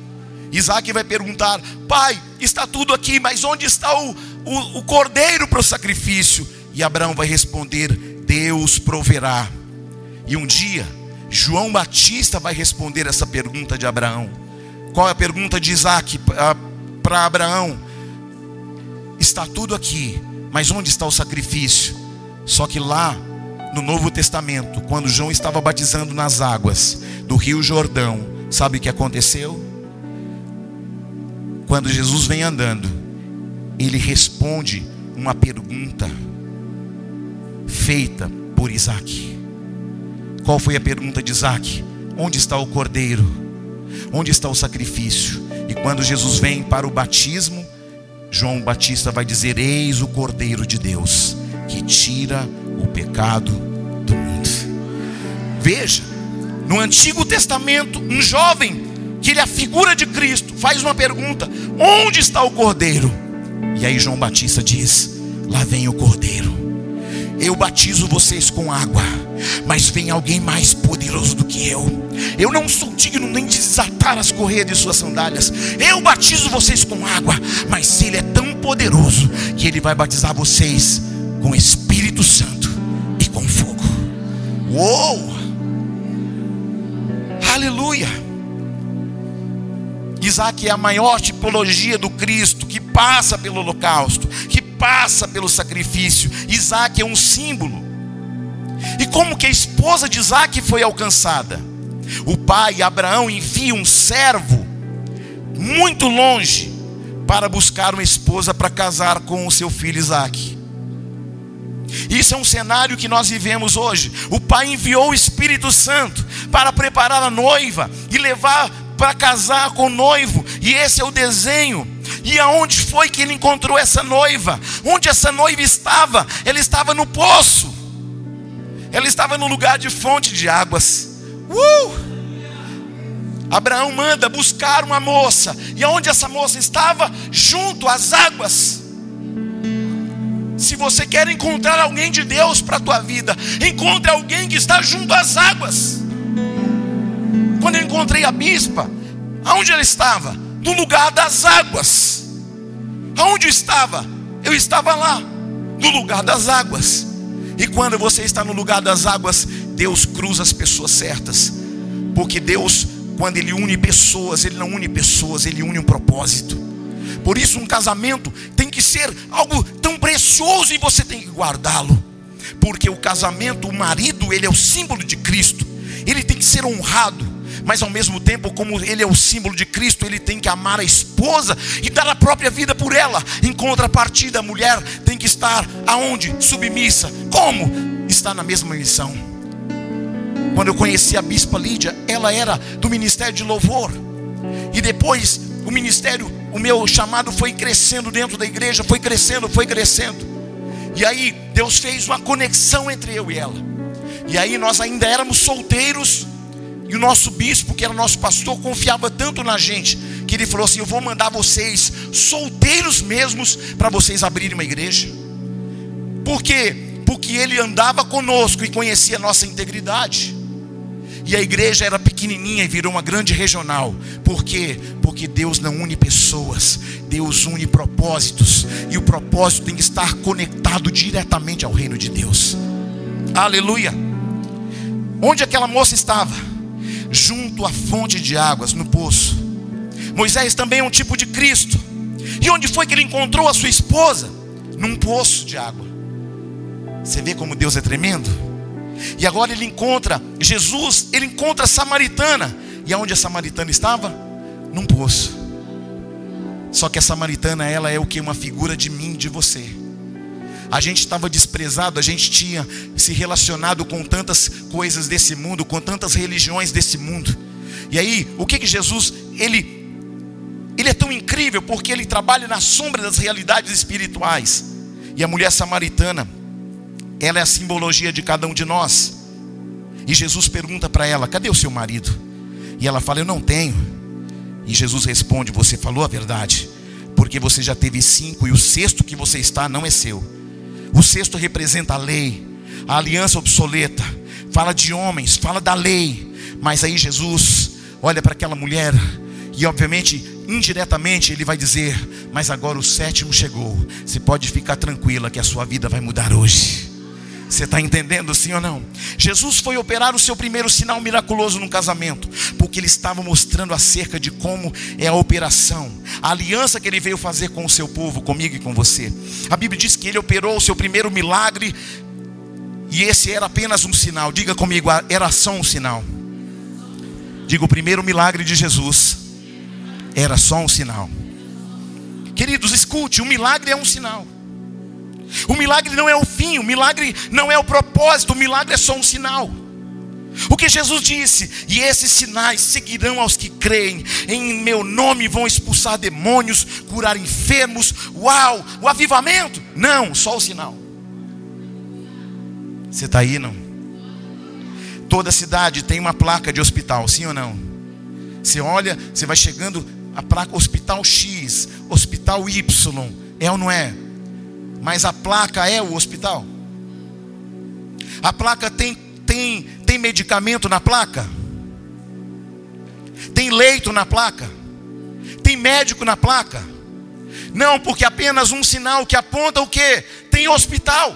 Isaac vai perguntar: Pai, está tudo aqui, mas onde está o, o, o cordeiro para o sacrifício? E Abraão vai responder: Deus proverá. E um dia, João Batista vai responder essa pergunta de Abraão. Qual é a pergunta de Isaac para Abraão? Está tudo aqui, mas onde está o sacrifício? Só que lá no Novo Testamento, quando João estava batizando nas águas do Rio Jordão, sabe o que aconteceu? Quando Jesus vem andando, ele responde uma pergunta feita por Isaac. Qual foi a pergunta de Isaac? Onde está o cordeiro? Onde está o sacrifício? E quando Jesus vem para o batismo, João Batista vai dizer: Eis o cordeiro de Deus que tira o pecado do mundo. Veja, no Antigo Testamento, um jovem que ele é a figura de Cristo faz uma pergunta: Onde está o cordeiro? E aí João Batista diz: Lá vem o cordeiro eu batizo vocês com água, mas vem alguém mais poderoso do que eu. Eu não sou digno nem de desatar as correias de suas sandálias. Eu batizo vocês com água, mas ele é tão poderoso que ele vai batizar vocês com Espírito Santo e com fogo. Uou! Aleluia! Isaac é a maior tipologia do Cristo que passa pelo holocausto, que passa pelo sacrifício. Isaac é um símbolo. E como que a esposa de Isaac foi alcançada? O pai Abraão envia um servo muito longe para buscar uma esposa para casar com o seu filho Isaac. Isso é um cenário que nós vivemos hoje. O pai enviou o Espírito Santo para preparar a noiva e levar para casar com o noivo, e esse é o desenho e aonde foi que ele encontrou essa noiva? Onde essa noiva estava? Ela estava no poço. Ela estava no lugar de fonte de águas. Uh! Abraão manda buscar uma moça. E aonde essa moça estava? Junto às águas. Se você quer encontrar alguém de Deus para a tua vida, encontre alguém que está junto às águas. Quando eu encontrei a bispa, aonde ela estava? No lugar das águas. Aonde eu estava? Eu estava lá, no lugar das águas. E quando você está no lugar das águas, Deus cruza as pessoas certas. Porque Deus, quando Ele une pessoas, Ele não une pessoas, Ele une um propósito. Por isso, um casamento tem que ser algo tão precioso e você tem que guardá-lo. Porque o casamento, o marido, ele é o símbolo de Cristo. Ele tem que ser honrado mas ao mesmo tempo, como ele é o símbolo de Cristo, ele tem que amar a esposa e dar a própria vida por ela. Em contrapartida, a mulher tem que estar aonde? Submissa. Como? Está na mesma missão. Quando eu conheci a bispa Lídia, ela era do ministério de louvor. E depois o ministério o meu chamado foi crescendo dentro da igreja, foi crescendo, foi crescendo. E aí Deus fez uma conexão entre eu e ela. E aí nós ainda éramos solteiros. E o nosso bispo, que era nosso pastor, confiava tanto na gente, que ele falou assim: Eu vou mandar vocês, solteiros mesmos, para vocês abrirem uma igreja. Por quê? Porque ele andava conosco e conhecia a nossa integridade. E a igreja era pequenininha e virou uma grande regional. Por quê? Porque Deus não une pessoas, Deus une propósitos. E o propósito tem que estar conectado diretamente ao reino de Deus. Aleluia. Onde aquela moça estava? Junto à fonte de águas, no poço. Moisés também é um tipo de Cristo. E onde foi que ele encontrou a sua esposa? Num poço de água. Você vê como Deus é tremendo? E agora ele encontra Jesus, ele encontra a samaritana. E aonde a samaritana estava? Num poço. Só que a samaritana, ela é o que? Uma figura de mim, de você. A gente estava desprezado, a gente tinha se relacionado com tantas coisas desse mundo, com tantas religiões desse mundo. E aí, o que que Jesus, ele ele é tão incrível porque ele trabalha na sombra das realidades espirituais. E a mulher samaritana, ela é a simbologia de cada um de nós. E Jesus pergunta para ela: cadê o seu marido? E ela fala: eu não tenho. E Jesus responde: você falou a verdade, porque você já teve cinco e o sexto que você está não é seu. O sexto representa a lei, a aliança obsoleta, fala de homens, fala da lei. Mas aí Jesus olha para aquela mulher e, obviamente, indiretamente, ele vai dizer: Mas agora o sétimo chegou. Você pode ficar tranquila que a sua vida vai mudar hoje. Você está entendendo sim ou não? Jesus foi operar o seu primeiro sinal miraculoso no casamento, porque ele estava mostrando acerca de como é a operação, a aliança que ele veio fazer com o seu povo, comigo e com você. A Bíblia diz que ele operou o seu primeiro milagre, e esse era apenas um sinal. Diga comigo, era só um sinal. Diga o primeiro milagre de Jesus era só um sinal. Queridos, escute: o milagre é um sinal. O milagre não é o fim, o milagre não é o propósito, o milagre é só um sinal. O que Jesus disse, e esses sinais seguirão aos que creem, em meu nome vão expulsar demônios, curar enfermos. Uau, o avivamento? Não, só o sinal. Você está aí, não? Toda cidade tem uma placa de hospital, sim ou não? Você olha, você vai chegando, a placa Hospital X, Hospital Y, é ou não é? Mas a placa é o hospital. A placa tem, tem, tem medicamento na placa? Tem leito na placa? Tem médico na placa? Não, porque apenas um sinal que aponta o que? Tem hospital.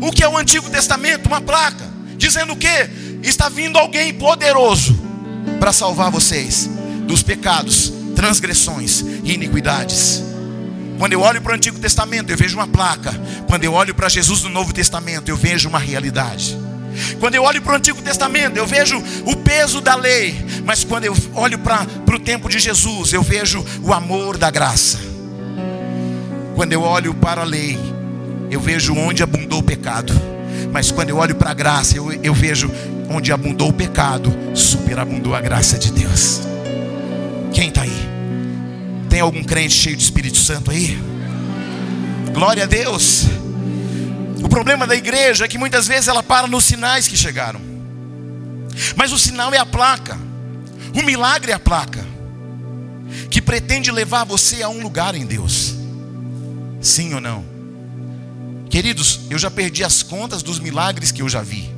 O que é o Antigo Testamento? Uma placa. Dizendo o que? Está vindo alguém poderoso para salvar vocês dos pecados, transgressões e iniquidades. Quando eu olho para o Antigo Testamento, eu vejo uma placa. Quando eu olho para Jesus no Novo Testamento, eu vejo uma realidade. Quando eu olho para o Antigo Testamento, eu vejo o peso da lei. Mas quando eu olho para, o tempo de Jesus, eu vejo o amor da graça. Quando eu olho para a lei, eu vejo onde abundou o pecado. Mas quando eu olho para a graça, eu, eu vejo onde abundou o pecado, superabundou a graça de Deus. Quem está aí? Tem algum crente cheio de Espírito Santo aí? Glória a Deus. O problema da igreja é que muitas vezes ela para nos sinais que chegaram. Mas o sinal é a placa. O milagre é a placa. Que pretende levar você a um lugar em Deus. Sim ou não? Queridos, eu já perdi as contas dos milagres que eu já vi.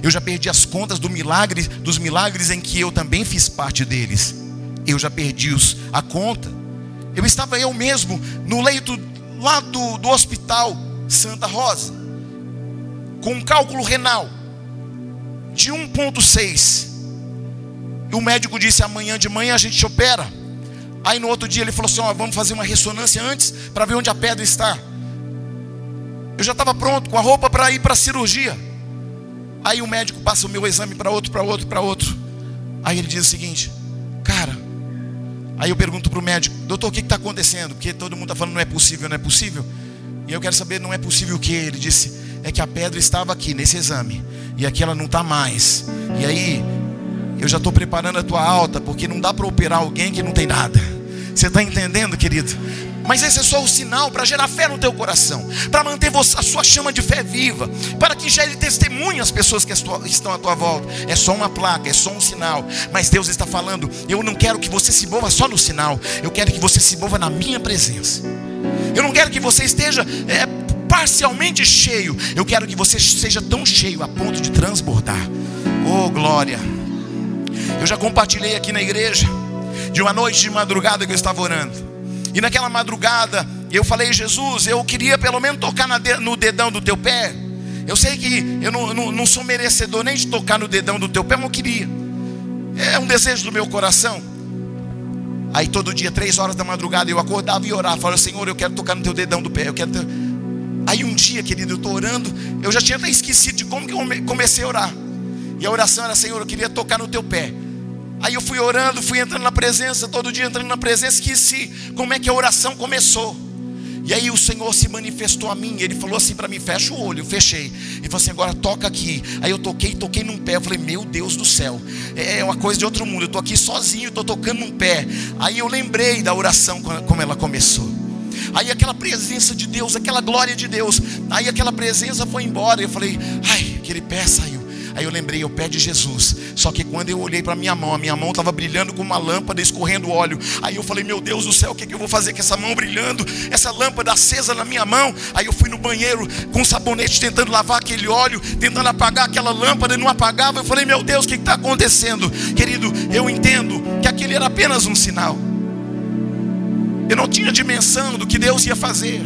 Eu já perdi as contas do milagre, dos milagres em que eu também fiz parte deles. Eu já perdi os, a conta. Eu estava eu mesmo no leito lá do, do hospital Santa Rosa, com um cálculo renal de 1,6. E o médico disse: amanhã de manhã a gente opera. Aí no outro dia ele falou assim: vamos fazer uma ressonância antes para ver onde a pedra está. Eu já estava pronto com a roupa para ir para a cirurgia. Aí o médico passa o meu exame para outro, para outro, para outro. Aí ele diz o seguinte: Cara, Aí eu pergunto para o médico, doutor, o que está acontecendo? Porque todo mundo está falando, não é possível, não é possível. E eu quero saber, não é possível o que? Ele disse, é que a pedra estava aqui nesse exame, e aqui ela não está mais. E aí, eu já estou preparando a tua alta, porque não dá para operar alguém que não tem nada. Você está entendendo, querido? Mas esse é só o sinal para gerar fé no teu coração, para manter a sua chama de fé viva, para que gere testemunho às pessoas que estão à tua volta. É só uma placa, é só um sinal. Mas Deus está falando: eu não quero que você se mova só no sinal, eu quero que você se mova na minha presença. Eu não quero que você esteja é, parcialmente cheio, eu quero que você seja tão cheio a ponto de transbordar. Oh, glória! Eu já compartilhei aqui na igreja de uma noite de madrugada que eu estava orando. E naquela madrugada eu falei, Jesus, eu queria pelo menos tocar no dedão do teu pé. Eu sei que eu não, não, não, sou merecedor nem de tocar no dedão do teu pé, mas eu queria. É um desejo do meu coração. Aí todo dia, três horas da madrugada, eu acordava e orava. Falava, Senhor, eu quero tocar no teu dedão do pé. Eu quero ter... Aí um dia, querido, eu estou orando. Eu já tinha até esquecido de como que eu comecei a orar. E a oração era, Senhor, eu queria tocar no teu pé. Aí eu fui orando, fui entrando na presença, todo dia entrando na presença, esqueci como é que a oração começou. E aí o Senhor se manifestou a mim, ele falou assim para mim: fecha o olho, eu fechei. Ele falou assim: agora toca aqui. Aí eu toquei, toquei num pé. Eu falei: meu Deus do céu, é uma coisa de outro mundo. Eu estou aqui sozinho, estou tocando num pé. Aí eu lembrei da oração como ela começou. Aí aquela presença de Deus, aquela glória de Deus. Aí aquela presença foi embora. Eu falei: ai, aquele pé saiu. Aí eu lembrei, o pé de Jesus. Só que quando eu olhei para minha mão, a minha mão estava brilhando com uma lâmpada escorrendo óleo. Aí eu falei, meu Deus do céu, o que, que eu vou fazer com essa mão brilhando? Essa lâmpada acesa na minha mão. Aí eu fui no banheiro com um sabonete tentando lavar aquele óleo, tentando apagar aquela lâmpada e não apagava. Eu falei, meu Deus, o que está acontecendo? Querido, eu entendo que aquele era apenas um sinal. Eu não tinha dimensão do que Deus ia fazer.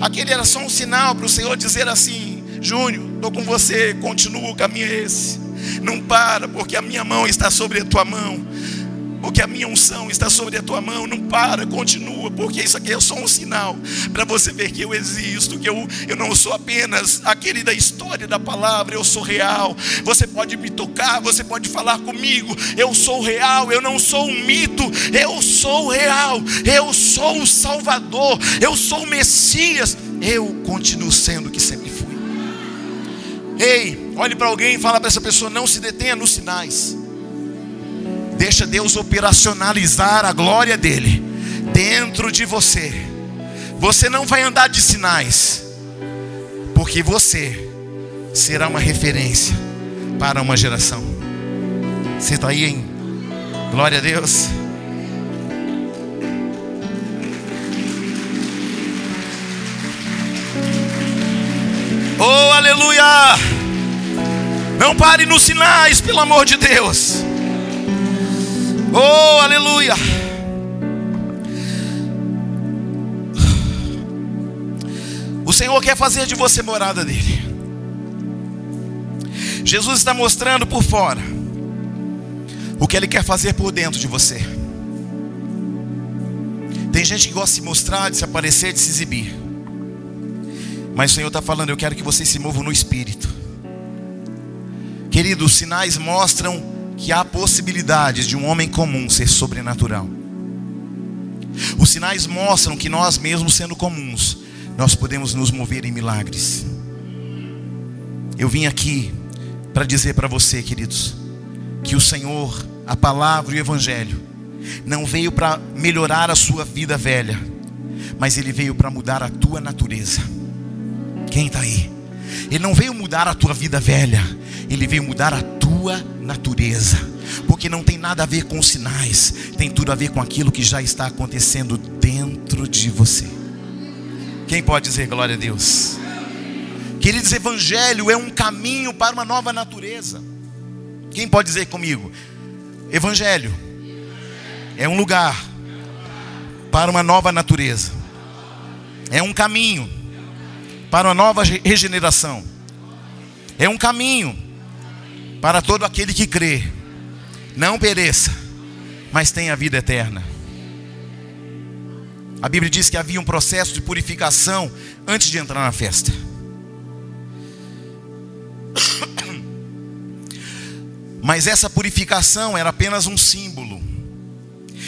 Aquele era só um sinal para o Senhor dizer assim: Júnior, estou com você, continua, o caminho esse. Não para, porque a minha mão está sobre a tua mão. Porque a minha unção está sobre a tua mão. Não para, continua, porque isso aqui é só um sinal para você ver que eu existo, que eu, eu não sou apenas aquele da história da palavra, eu sou real. Você pode me tocar, você pode falar comigo. Eu sou real, eu não sou um mito, eu sou real, eu sou o Salvador, eu sou o Messias. Eu continuo sendo o que sempre Ei, olhe para alguém e fala para essa pessoa: não se detenha nos sinais. Deixa Deus operacionalizar a glória dele dentro de você. Você não vai andar de sinais, porque você será uma referência para uma geração. Você está aí, hein? Glória a Deus. Oh, aleluia! Não pare nos sinais, pelo amor de Deus. Oh, aleluia! O Senhor quer fazer de você morada dele. Jesus está mostrando por fora o que ele quer fazer por dentro de você. Tem gente que gosta de se mostrar, de se aparecer, de se exibir. Mas o Senhor está falando, eu quero que vocês se movam no Espírito. Queridos, os sinais mostram que há possibilidades de um homem comum ser sobrenatural. Os sinais mostram que nós mesmos sendo comuns, nós podemos nos mover em milagres. Eu vim aqui para dizer para você, queridos, que o Senhor, a palavra e o Evangelho, não veio para melhorar a sua vida velha, mas ele veio para mudar a tua natureza. Quem está aí? Ele não veio mudar a tua vida velha, ele veio mudar a tua natureza, porque não tem nada a ver com sinais, tem tudo a ver com aquilo que já está acontecendo dentro de você. Quem pode dizer glória a Deus? Queridos, Evangelho é um caminho para uma nova natureza. Quem pode dizer comigo? Evangelho é um lugar para uma nova natureza, é um caminho para uma nova regeneração. É um caminho para todo aquele que crê. Não pereça, mas tenha vida eterna. A Bíblia diz que havia um processo de purificação antes de entrar na festa. Mas essa purificação era apenas um símbolo.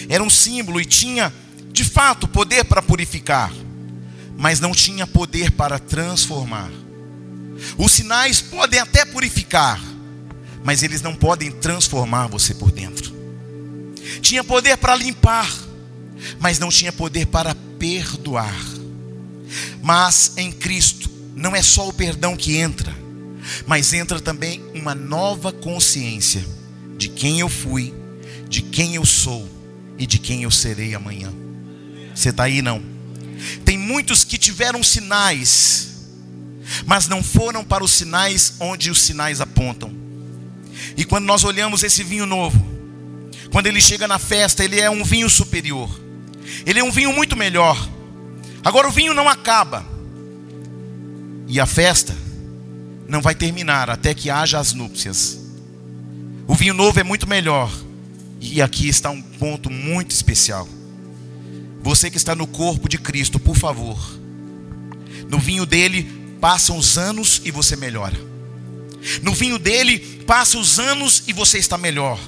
Era um símbolo e tinha, de fato, poder para purificar mas não tinha poder para transformar. Os sinais podem até purificar, mas eles não podem transformar você por dentro. Tinha poder para limpar, mas não tinha poder para perdoar. Mas em Cristo não é só o perdão que entra, mas entra também uma nova consciência de quem eu fui, de quem eu sou e de quem eu serei amanhã. Você está aí não? Tem muitos que tiveram sinais, mas não foram para os sinais onde os sinais apontam. E quando nós olhamos esse vinho novo, quando ele chega na festa, ele é um vinho superior. Ele é um vinho muito melhor. Agora o vinho não acaba. E a festa não vai terminar até que haja as núpcias. O vinho novo é muito melhor. E aqui está um ponto muito especial. Você que está no corpo de Cristo, por favor. No vinho dele passam os anos e você melhora. No vinho dele passa os anos e você está melhor.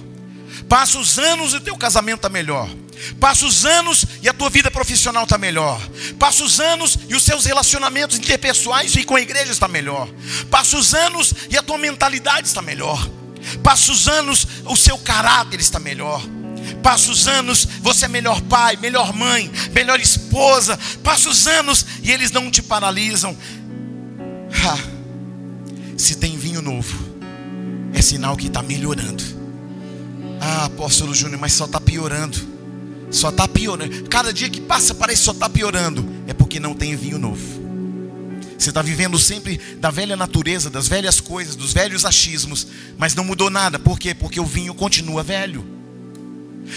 Passa os anos e o teu casamento está melhor. Passa os anos e a tua vida profissional está melhor. Passa os anos e os seus relacionamentos interpessoais e com a igreja está melhor. Passa os anos e a tua mentalidade está melhor. Passa os anos, o seu caráter está melhor. Passa os anos, você é melhor pai, melhor mãe, melhor esposa. Passa os anos e eles não te paralisam. Ha, se tem vinho novo, é sinal que está melhorando. Ah, apóstolo Júnior, mas só está piorando. Só está piorando. Cada dia que passa parece que só está piorando. É porque não tem vinho novo. Você está vivendo sempre da velha natureza, das velhas coisas, dos velhos achismos, mas não mudou nada. Por quê? Porque o vinho continua velho.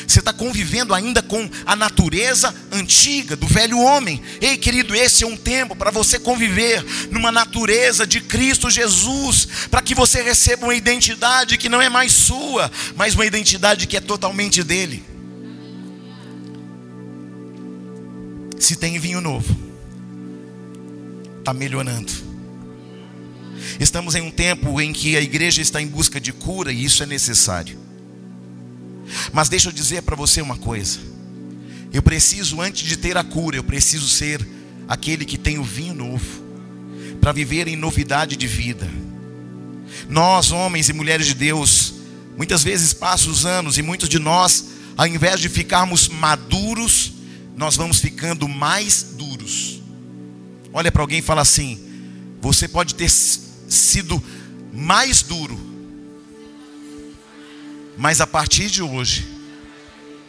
Você está convivendo ainda com a natureza antiga do velho homem. Ei, querido, esse é um tempo para você conviver numa natureza de Cristo Jesus, para que você receba uma identidade que não é mais sua, mas uma identidade que é totalmente dele. Se tem vinho novo, está melhorando. Estamos em um tempo em que a igreja está em busca de cura e isso é necessário. Mas deixa eu dizer para você uma coisa. Eu preciso, antes de ter a cura, eu preciso ser aquele que tem o vinho novo, para viver em novidade de vida. Nós, homens e mulheres de Deus, muitas vezes passam os anos e muitos de nós, ao invés de ficarmos maduros, nós vamos ficando mais duros. Olha para alguém e fala assim: você pode ter sido mais duro, mas a partir de hoje,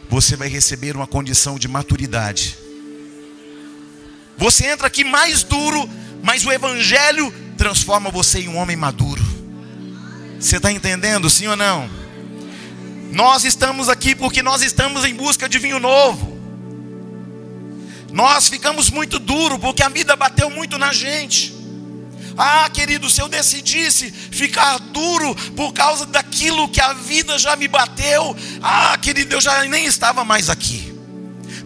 você vai receber uma condição de maturidade. Você entra aqui mais duro, mas o Evangelho transforma você em um homem maduro. Você está entendendo, sim ou não? Nós estamos aqui porque nós estamos em busca de vinho novo. Nós ficamos muito duro porque a vida bateu muito na gente. Ah, querido, se eu decidisse ficar duro por causa daquilo que a vida já me bateu, ah, querido, eu já nem estava mais aqui.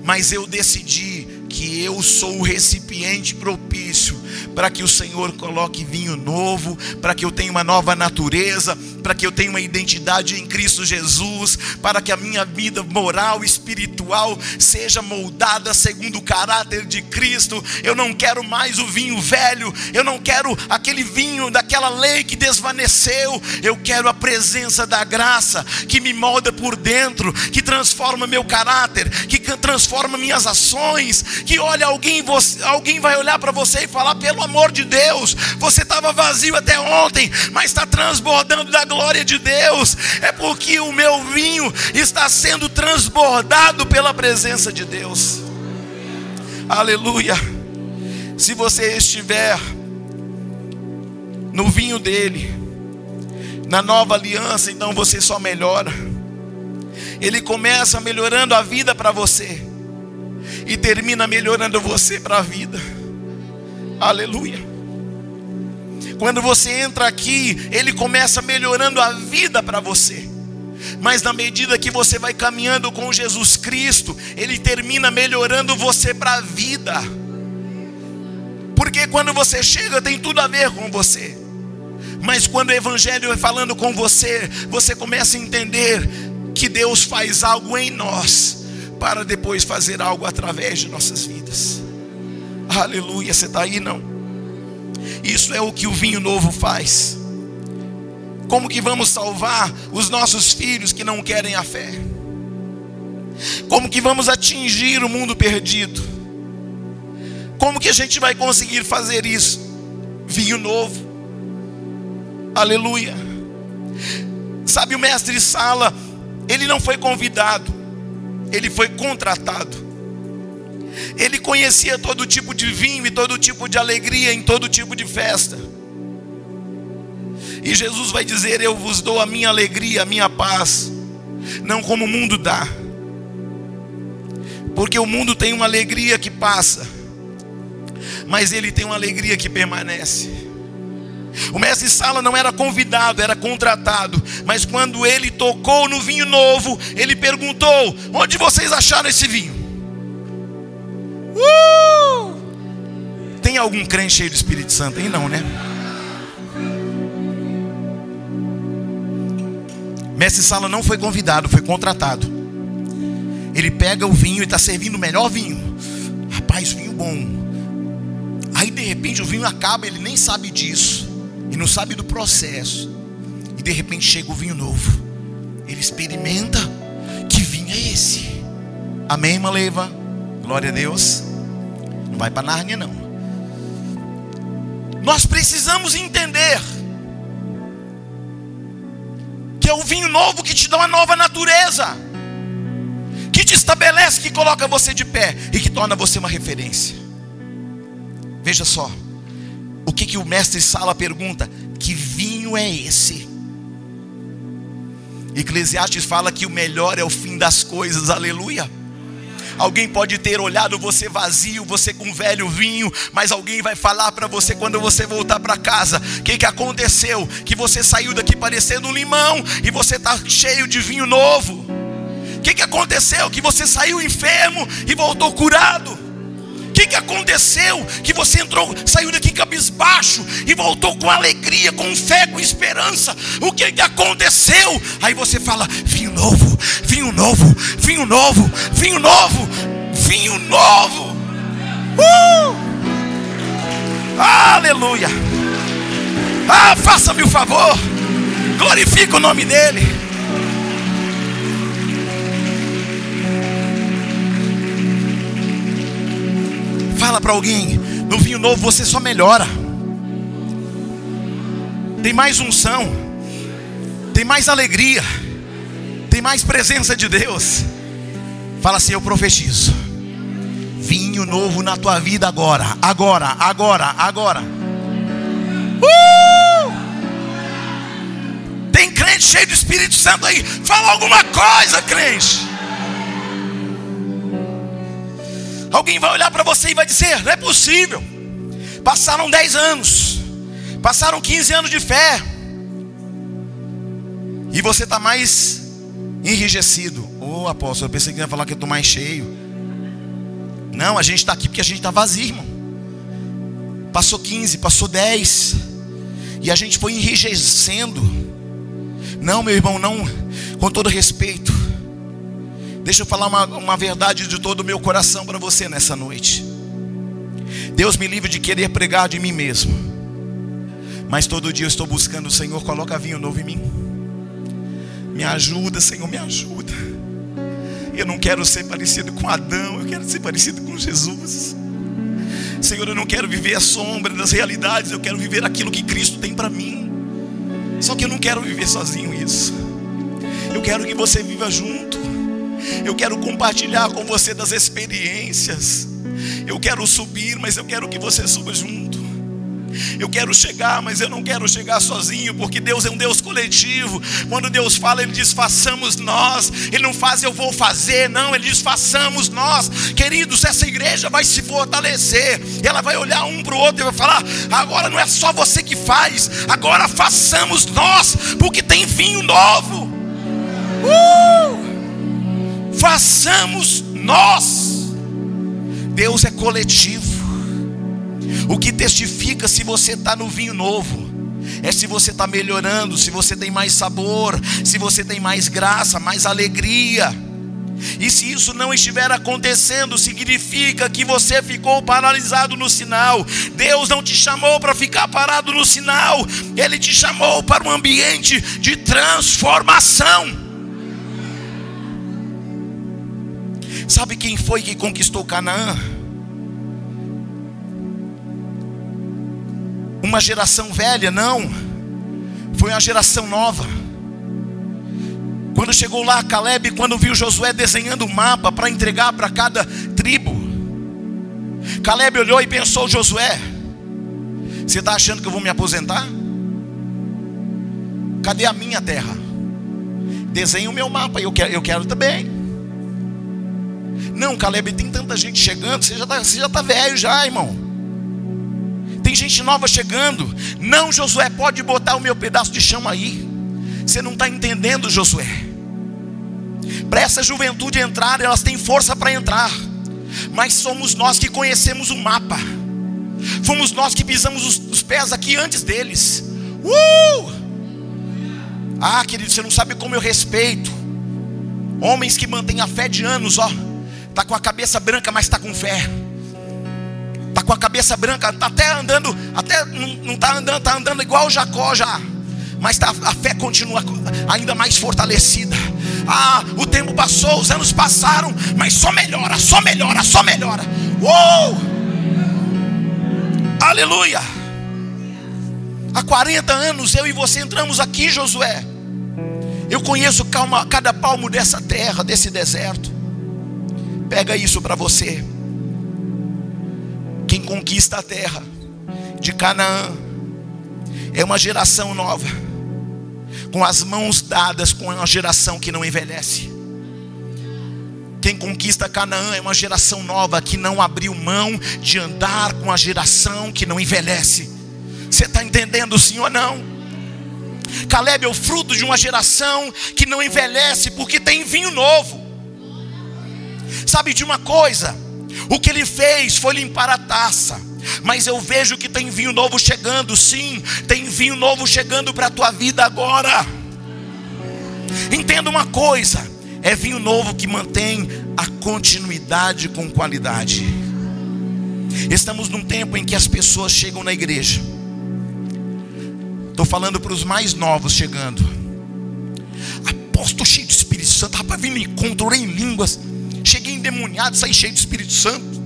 Mas eu decidi que eu sou o recipiente propício para que o Senhor coloque vinho novo, para que eu tenha uma nova natureza, para que eu tenha uma identidade em Cristo Jesus, para que a minha vida moral espiritual seja moldada segundo o caráter de Cristo. Eu não quero mais o vinho velho, eu não quero aquele vinho daquela lei que desvaneceu, eu quero a presença da graça que me molda por dentro, que transforma meu caráter, que transforma minhas ações, que olha alguém, você, alguém vai olhar para você e falar pelo amor de Deus, você estava vazio até ontem, mas está transbordando da glória de Deus. É porque o meu vinho está sendo transbordado pela presença de Deus. Aleluia. Se você estiver no vinho dele, na nova aliança, então você só melhora. Ele começa melhorando a vida para você e termina melhorando você para a vida. Aleluia. Quando você entra aqui, ele começa melhorando a vida para você. Mas na medida que você vai caminhando com Jesus Cristo, ele termina melhorando você para a vida. Porque quando você chega, tem tudo a ver com você. Mas quando o Evangelho vai falando com você, você começa a entender que Deus faz algo em nós, para depois fazer algo através de nossas vidas. Aleluia, você está aí não? Isso é o que o vinho novo faz. Como que vamos salvar os nossos filhos que não querem a fé? Como que vamos atingir o mundo perdido? Como que a gente vai conseguir fazer isso? Vinho novo. Aleluia. Sabe o mestre Sala, ele não foi convidado, ele foi contratado. Ele conhecia todo tipo de vinho e todo tipo de alegria em todo tipo de festa. E Jesus vai dizer: Eu vos dou a minha alegria, a minha paz, não como o mundo dá. Porque o mundo tem uma alegria que passa, mas ele tem uma alegria que permanece. O mestre Sala não era convidado, era contratado. Mas quando ele tocou no vinho novo, ele perguntou: Onde vocês acharam esse vinho? Uh! Tem algum crente cheio do Espírito Santo aí? Não, né? Mestre Sala não foi convidado, foi contratado. Ele pega o vinho e está servindo o melhor vinho. Rapaz, vinho bom. Aí de repente o vinho acaba, ele nem sabe disso. E não sabe do processo. E de repente chega o vinho novo. Ele experimenta. Que vinho é esse? Amém, Maleva? Glória a Deus. Não vai para Nárnia, não. Nós precisamos entender que é o vinho novo que te dá uma nova natureza, que te estabelece, que coloca você de pé e que torna você uma referência. Veja só, o que, que o mestre Sala pergunta: que vinho é esse? Eclesiastes fala que o melhor é o fim das coisas, aleluia. Alguém pode ter olhado você vazio, você com velho vinho, mas alguém vai falar para você quando você voltar para casa: o que, que aconteceu? Que você saiu daqui parecendo um limão e você está cheio de vinho novo. O que, que aconteceu? Que você saiu enfermo e voltou curado. Que, que aconteceu? Que você entrou, saiu daqui cabisbaixo e voltou com alegria, com fé, com esperança. O que, que aconteceu? Aí você fala: vinho novo, vinho novo, vinho novo, vinho novo, vinho novo. Uh! Aleluia. Ah, faça-me o favor. Glorifica o nome dele. Fala para alguém, no vinho novo você só melhora. Tem mais unção, tem mais alegria, tem mais presença de Deus. Fala assim: Eu profetizo. Vinho novo na tua vida agora, agora, agora, agora. Uh! Tem crente cheio do Espírito Santo aí. Fala alguma coisa, crente. Alguém vai olhar para você e vai dizer: não é possível. Passaram 10 anos, passaram 15 anos de fé, e você está mais enrijecido. Ô oh, apóstolo, eu pensei que ia falar que eu estou mais cheio. Não, a gente está aqui porque a gente está vazio, irmão. Passou 15, passou 10, e a gente foi enrijecendo. Não, meu irmão, não, com todo respeito. Deixa eu falar uma, uma verdade de todo o meu coração para você nessa noite. Deus me livre de querer pregar de mim mesmo. Mas todo dia eu estou buscando o Senhor, coloca vinho novo em mim. Me ajuda, Senhor, me ajuda. Eu não quero ser parecido com Adão, eu quero ser parecido com Jesus. Senhor, eu não quero viver a sombra das realidades, eu quero viver aquilo que Cristo tem para mim. Só que eu não quero viver sozinho isso. Eu quero que você viva junto. Eu quero compartilhar com você das experiências. Eu quero subir, mas eu quero que você suba junto. Eu quero chegar, mas eu não quero chegar sozinho, porque Deus é um Deus coletivo. Quando Deus fala, Ele diz: façamos nós. Ele não faz, eu vou fazer, não. Ele diz: façamos nós. Queridos, essa igreja vai se fortalecer. Ela vai olhar um para o outro e vai falar: agora não é só você que faz, agora façamos nós, porque tem vinho novo. Uh! Façamos nós. Deus é coletivo. O que testifica se você está no vinho novo é se você está melhorando, se você tem mais sabor, se você tem mais graça, mais alegria. E se isso não estiver acontecendo, significa que você ficou paralisado no sinal. Deus não te chamou para ficar parado no sinal, Ele te chamou para um ambiente de transformação. Sabe quem foi que conquistou Canaã? Uma geração velha, não. Foi uma geração nova. Quando chegou lá, Caleb, quando viu Josué desenhando o um mapa para entregar para cada tribo, Caleb olhou e pensou: Josué, você está achando que eu vou me aposentar? Cadê a minha terra? Desenhe o meu mapa, eu quero, eu quero também. Não, Caleb, tem tanta gente chegando, você já está tá velho já, irmão. Tem gente nova chegando. Não, Josué, pode botar o meu pedaço de chão aí. Você não está entendendo, Josué. Para essa juventude entrar, elas têm força para entrar. Mas somos nós que conhecemos o mapa. Fomos nós que pisamos os, os pés aqui antes deles. Uh! Ah, querido, você não sabe como eu respeito. Homens que mantêm a fé de anos, ó. Tá com a cabeça branca, mas está com fé. Tá com a cabeça branca, tá até andando, até não, não tá andando, tá andando igual Jacó já mas tá, a fé continua ainda mais fortalecida. Ah, o tempo passou, os anos passaram, mas só melhora, só melhora, só melhora. Uou! Aleluia! Há 40 anos eu e você entramos aqui, Josué. Eu conheço calma, cada palmo dessa terra, desse deserto. Pega isso para você. Quem conquista a terra de Canaã é uma geração nova, com as mãos dadas com uma geração que não envelhece. Quem conquista Canaã é uma geração nova que não abriu mão de andar com a geração que não envelhece. Você está entendendo sim ou não? Caleb é o fruto de uma geração que não envelhece porque tem vinho novo. Sabe de uma coisa? O que ele fez foi limpar a taça mas eu vejo que tem vinho novo chegando, sim, tem vinho novo chegando para a tua vida agora. Entenda uma coisa: é vinho novo que mantém a continuidade com qualidade. Estamos num tempo em que as pessoas chegam na igreja. Estou falando para os mais novos chegando. Apóstolo cheio de Espírito Santo, rapaz, vim me encontrei em línguas. Endemoniado, saí cheio de Espírito Santo.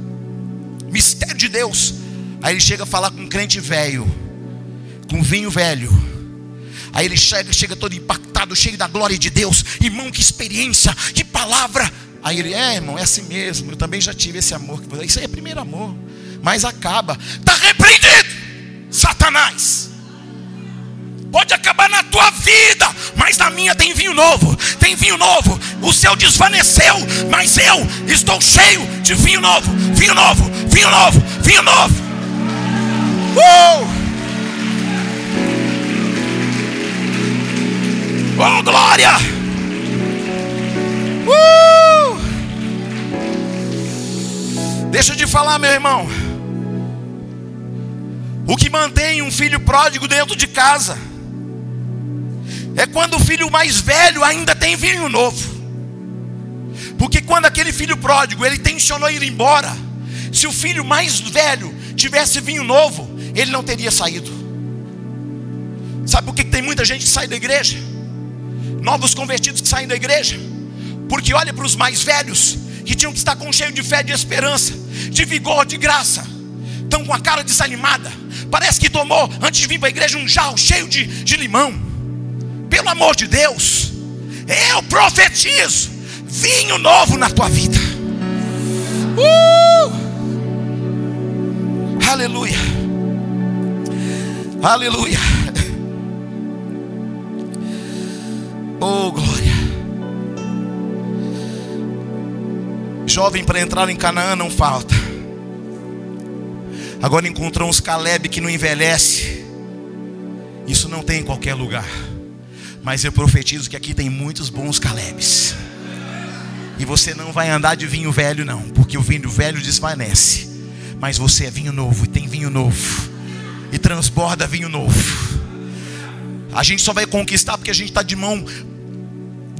Mistério de Deus. Aí ele chega a falar com um crente velho, com vinho velho. Aí ele chega, chega todo impactado, cheio da glória de Deus. Irmão, que experiência, que palavra. Aí ele, é irmão, é assim mesmo. Eu também já tive esse amor. Isso aí é primeiro amor. Mas acaba. Está repreendido, Satanás. Pode acabar na tua vida, mas na minha tem vinho novo. Tem vinho novo. O seu desvaneceu, mas eu estou cheio de vinho novo. Vinho novo, vinho novo, vinho novo. Uh! Oh, glória! Uh! Deixa eu te falar, meu irmão. O que mantém um filho pródigo dentro de casa é quando o filho mais velho ainda tem vinho novo. Porque quando aquele filho pródigo ele tensionou ir embora, se o filho mais velho tivesse vinho novo, ele não teria saído. Sabe por que tem muita gente que sai da igreja? Novos convertidos que saem da igreja, porque olha para os mais velhos que tinham que estar com cheio de fé, de esperança, de vigor, de graça, estão com a cara desanimada. Parece que tomou antes de vir para a igreja um jarro cheio de, de limão. Pelo amor de Deus, eu profetizo vinho novo na tua vida. Uh! Aleluia. Aleluia. Oh, glória. Jovem para entrar em Canaã não falta. Agora encontrou uns Caleb que não envelhece. Isso não tem em qualquer lugar. Mas eu profetizo que aqui tem muitos bons Calebs. E você não vai andar de vinho velho, não, porque o vinho velho desvanece. Mas você é vinho novo e tem vinho novo e transborda vinho novo. A gente só vai conquistar porque a gente está de mão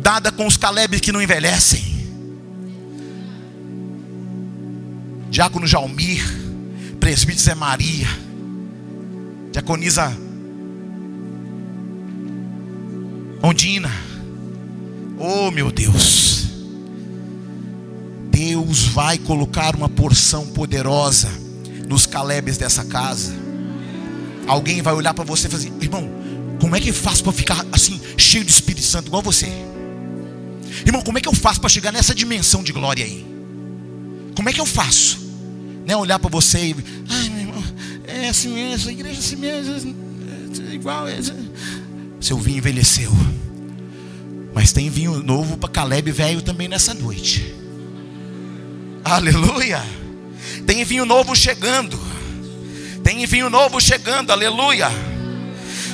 dada com os Calebes que não envelhecem. Diácono Jalmir, presbítero Zé Maria, diaconisa Ondina. Oh meu Deus, Deus vai colocar uma porção poderosa nos Calebes dessa casa. Alguém vai olhar para você e assim, irmão, como é que eu faço para ficar assim, cheio de Espírito Santo, igual você? Irmão, como é que eu faço para chegar nessa dimensão de glória aí? Como é que eu faço? Né, olhar para você e, ai meu irmão, é assim mesmo, a igreja é assim mesmo, é igual. É, seu vinho envelheceu. Mas tem vinho novo para Caleb velho também nessa noite. Aleluia. Tem vinho novo chegando. Tem vinho novo chegando. Aleluia.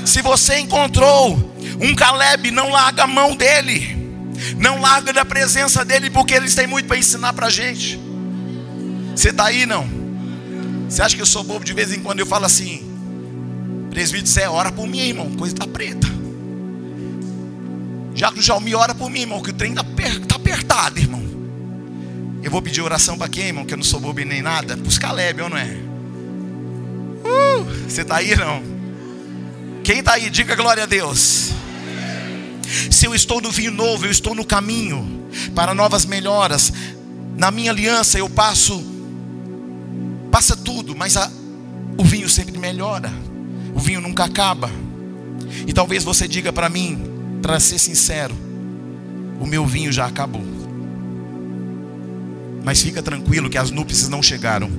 Se você encontrou um Caleb, não larga a mão dele. Não larga da presença dele, porque eles têm muito para ensinar para a gente. Você está aí, não? Você acha que eu sou bobo de vez em quando eu falo assim? Presbítero Zé, ora por mim, irmão. Coisa está preta. Já que o Jalmi ora por mim, irmão, que o trem está tá apertado, irmão. Eu vou pedir oração para quem, irmão? Que eu não sou bobo nem nada. Para os Caleb, ou não é? Uh, você está aí, não? Quem está aí? Diga glória a Deus. Se eu estou no vinho novo, eu estou no caminho para novas melhoras. Na minha aliança eu passo, passa tudo, mas a, o vinho sempre melhora. O vinho nunca acaba. E talvez você diga para mim, para ser sincero, o meu vinho já acabou. Mas fica tranquilo que as núpcias não chegaram.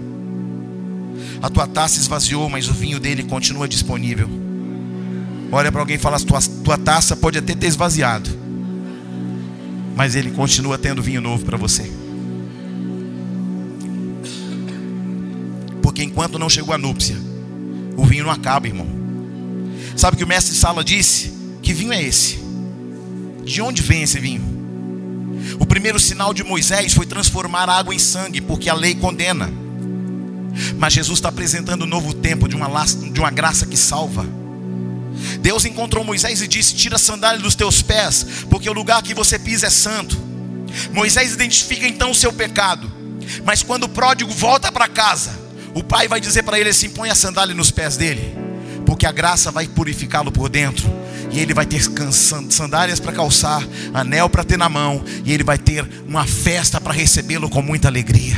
A tua taça esvaziou, mas o vinho dele continua disponível. Olha para alguém e fala: tua, tua taça pode até ter esvaziado, mas ele continua tendo vinho novo para você. Porque enquanto não chegou a núpcia, o vinho não acaba, irmão. Sabe o que o mestre de sala disse? Que vinho é esse? De onde vem esse vinho? O primeiro sinal de Moisés foi transformar a água em sangue, porque a lei condena. Mas Jesus está apresentando um novo tempo de uma, de uma graça que salva. Deus encontrou Moisés e disse: Tira a sandália dos teus pés, porque o lugar que você pisa é santo. Moisés identifica então o seu pecado, mas quando o pródigo volta para casa, o pai vai dizer para ele assim: Põe a sandália nos pés dele, porque a graça vai purificá-lo por dentro. E ele vai ter sandálias para calçar, anel para ter na mão, e ele vai ter uma festa para recebê-lo com muita alegria.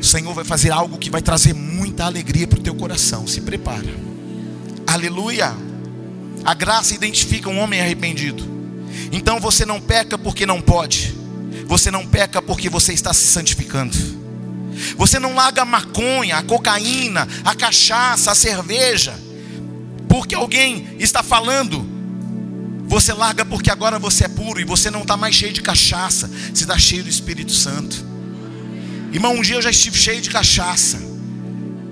O Senhor vai fazer algo que vai trazer muita alegria para o teu coração. Se prepara. Aleluia. A graça identifica um homem arrependido. Então você não peca porque não pode. Você não peca porque você está se santificando. Você não larga a maconha, a cocaína, a cachaça, a cerveja, porque alguém está falando. Você larga porque agora você é puro e você não está mais cheio de cachaça, você está cheio do Espírito Santo. Irmão, um dia eu já estive cheio de cachaça,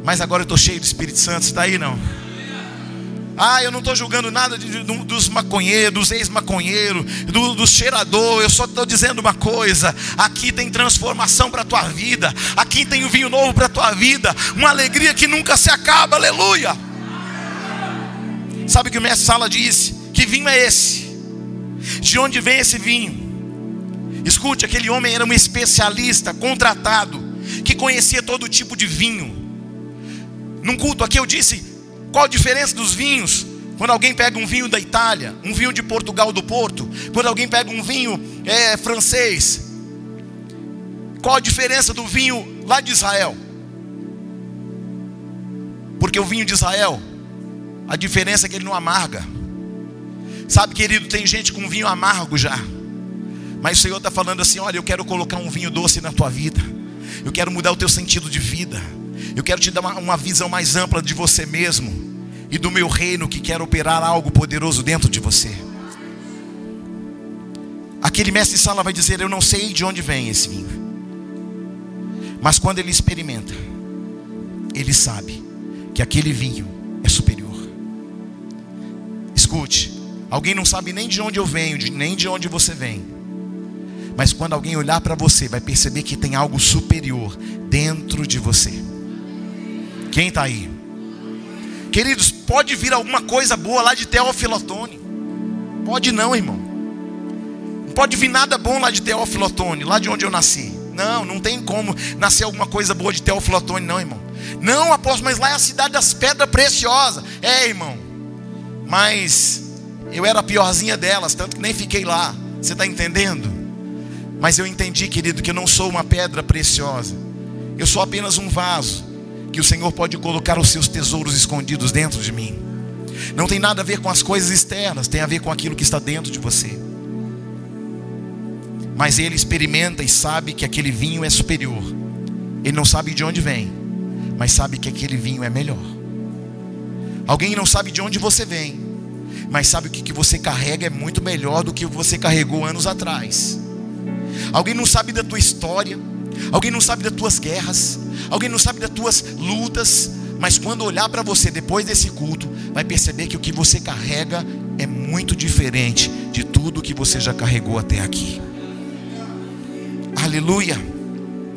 mas agora eu estou cheio do Espírito Santo. Está aí não? Ah, eu não estou julgando nada de, de, dos maconheiros, dos ex-maconheiros, do, do cheirador. Eu só estou dizendo uma coisa: aqui tem transformação para a tua vida, aqui tem um vinho novo para a tua vida, uma alegria que nunca se acaba, aleluia. Sabe o que o mestre Sala disse? Que vinho é esse? De onde vem esse vinho? Escute, aquele homem era um especialista, contratado, que conhecia todo tipo de vinho. Num culto aqui eu disse: qual a diferença dos vinhos? Quando alguém pega um vinho da Itália, um vinho de Portugal do Porto, quando alguém pega um vinho é, francês, qual a diferença do vinho lá de Israel? Porque o vinho de Israel, a diferença é que ele não amarga. Sabe, querido, tem gente com vinho amargo já. Mas o Senhor está falando assim: olha, eu quero colocar um vinho doce na tua vida. Eu quero mudar o teu sentido de vida. Eu quero te dar uma, uma visão mais ampla de você mesmo e do meu reino que quer operar algo poderoso dentro de você. Aquele mestre sala vai dizer: Eu não sei de onde vem esse vinho, mas quando ele experimenta, ele sabe que aquele vinho é superior. Escute, alguém não sabe nem de onde eu venho, nem de onde você vem, mas quando alguém olhar para você, vai perceber que tem algo superior dentro de você. Quem está aí? Queridos, pode vir alguma coisa boa lá de Teofilotone. Pode não, irmão. Não pode vir nada bom lá de Teofilotone, lá de onde eu nasci. Não, não tem como nascer alguma coisa boa de Teofilotone, não, irmão. Não, apóstolo, mas lá é a cidade das pedras preciosas. É, irmão. Mas eu era a piorzinha delas, tanto que nem fiquei lá. Você está entendendo? Mas eu entendi, querido, que eu não sou uma pedra preciosa. Eu sou apenas um vaso que o Senhor pode colocar os seus tesouros escondidos dentro de mim. Não tem nada a ver com as coisas externas, tem a ver com aquilo que está dentro de você. Mas ele experimenta e sabe que aquele vinho é superior. Ele não sabe de onde vem, mas sabe que aquele vinho é melhor. Alguém não sabe de onde você vem, mas sabe que o que você carrega é muito melhor do que você carregou anos atrás. Alguém não sabe da tua história, alguém não sabe das tuas guerras, alguém não sabe das tuas lutas, mas quando olhar para você depois desse culto, vai perceber que o que você carrega é muito diferente de tudo que você já carregou até aqui. Aleluia.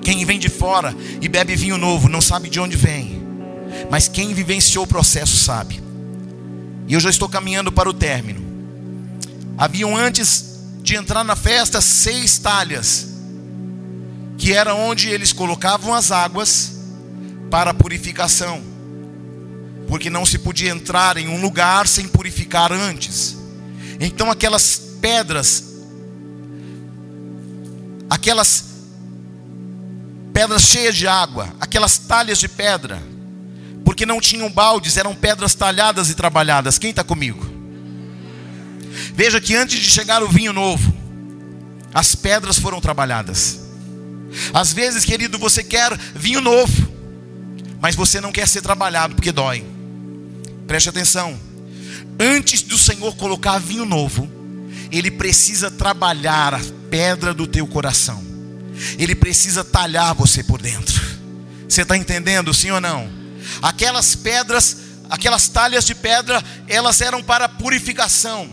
Quem vem de fora e bebe vinho novo não sabe de onde vem, mas quem vivenciou o processo sabe. E eu já estou caminhando para o término. Haviam antes de entrar na festa seis talhas, que era onde eles colocavam as águas para purificação, porque não se podia entrar em um lugar sem purificar antes. Então aquelas pedras, aquelas pedras cheias de água, aquelas talhas de pedra, porque não tinham baldes, eram pedras talhadas e trabalhadas. Quem está comigo? Veja que antes de chegar o vinho novo, as pedras foram trabalhadas. Às vezes, querido, você quer vinho novo, mas você não quer ser trabalhado porque dói. Preste atenção. Antes do Senhor colocar vinho novo, Ele precisa trabalhar a pedra do teu coração. Ele precisa talhar você por dentro. Você está entendendo, sim ou não? Aquelas pedras, aquelas talhas de pedra, elas eram para purificação,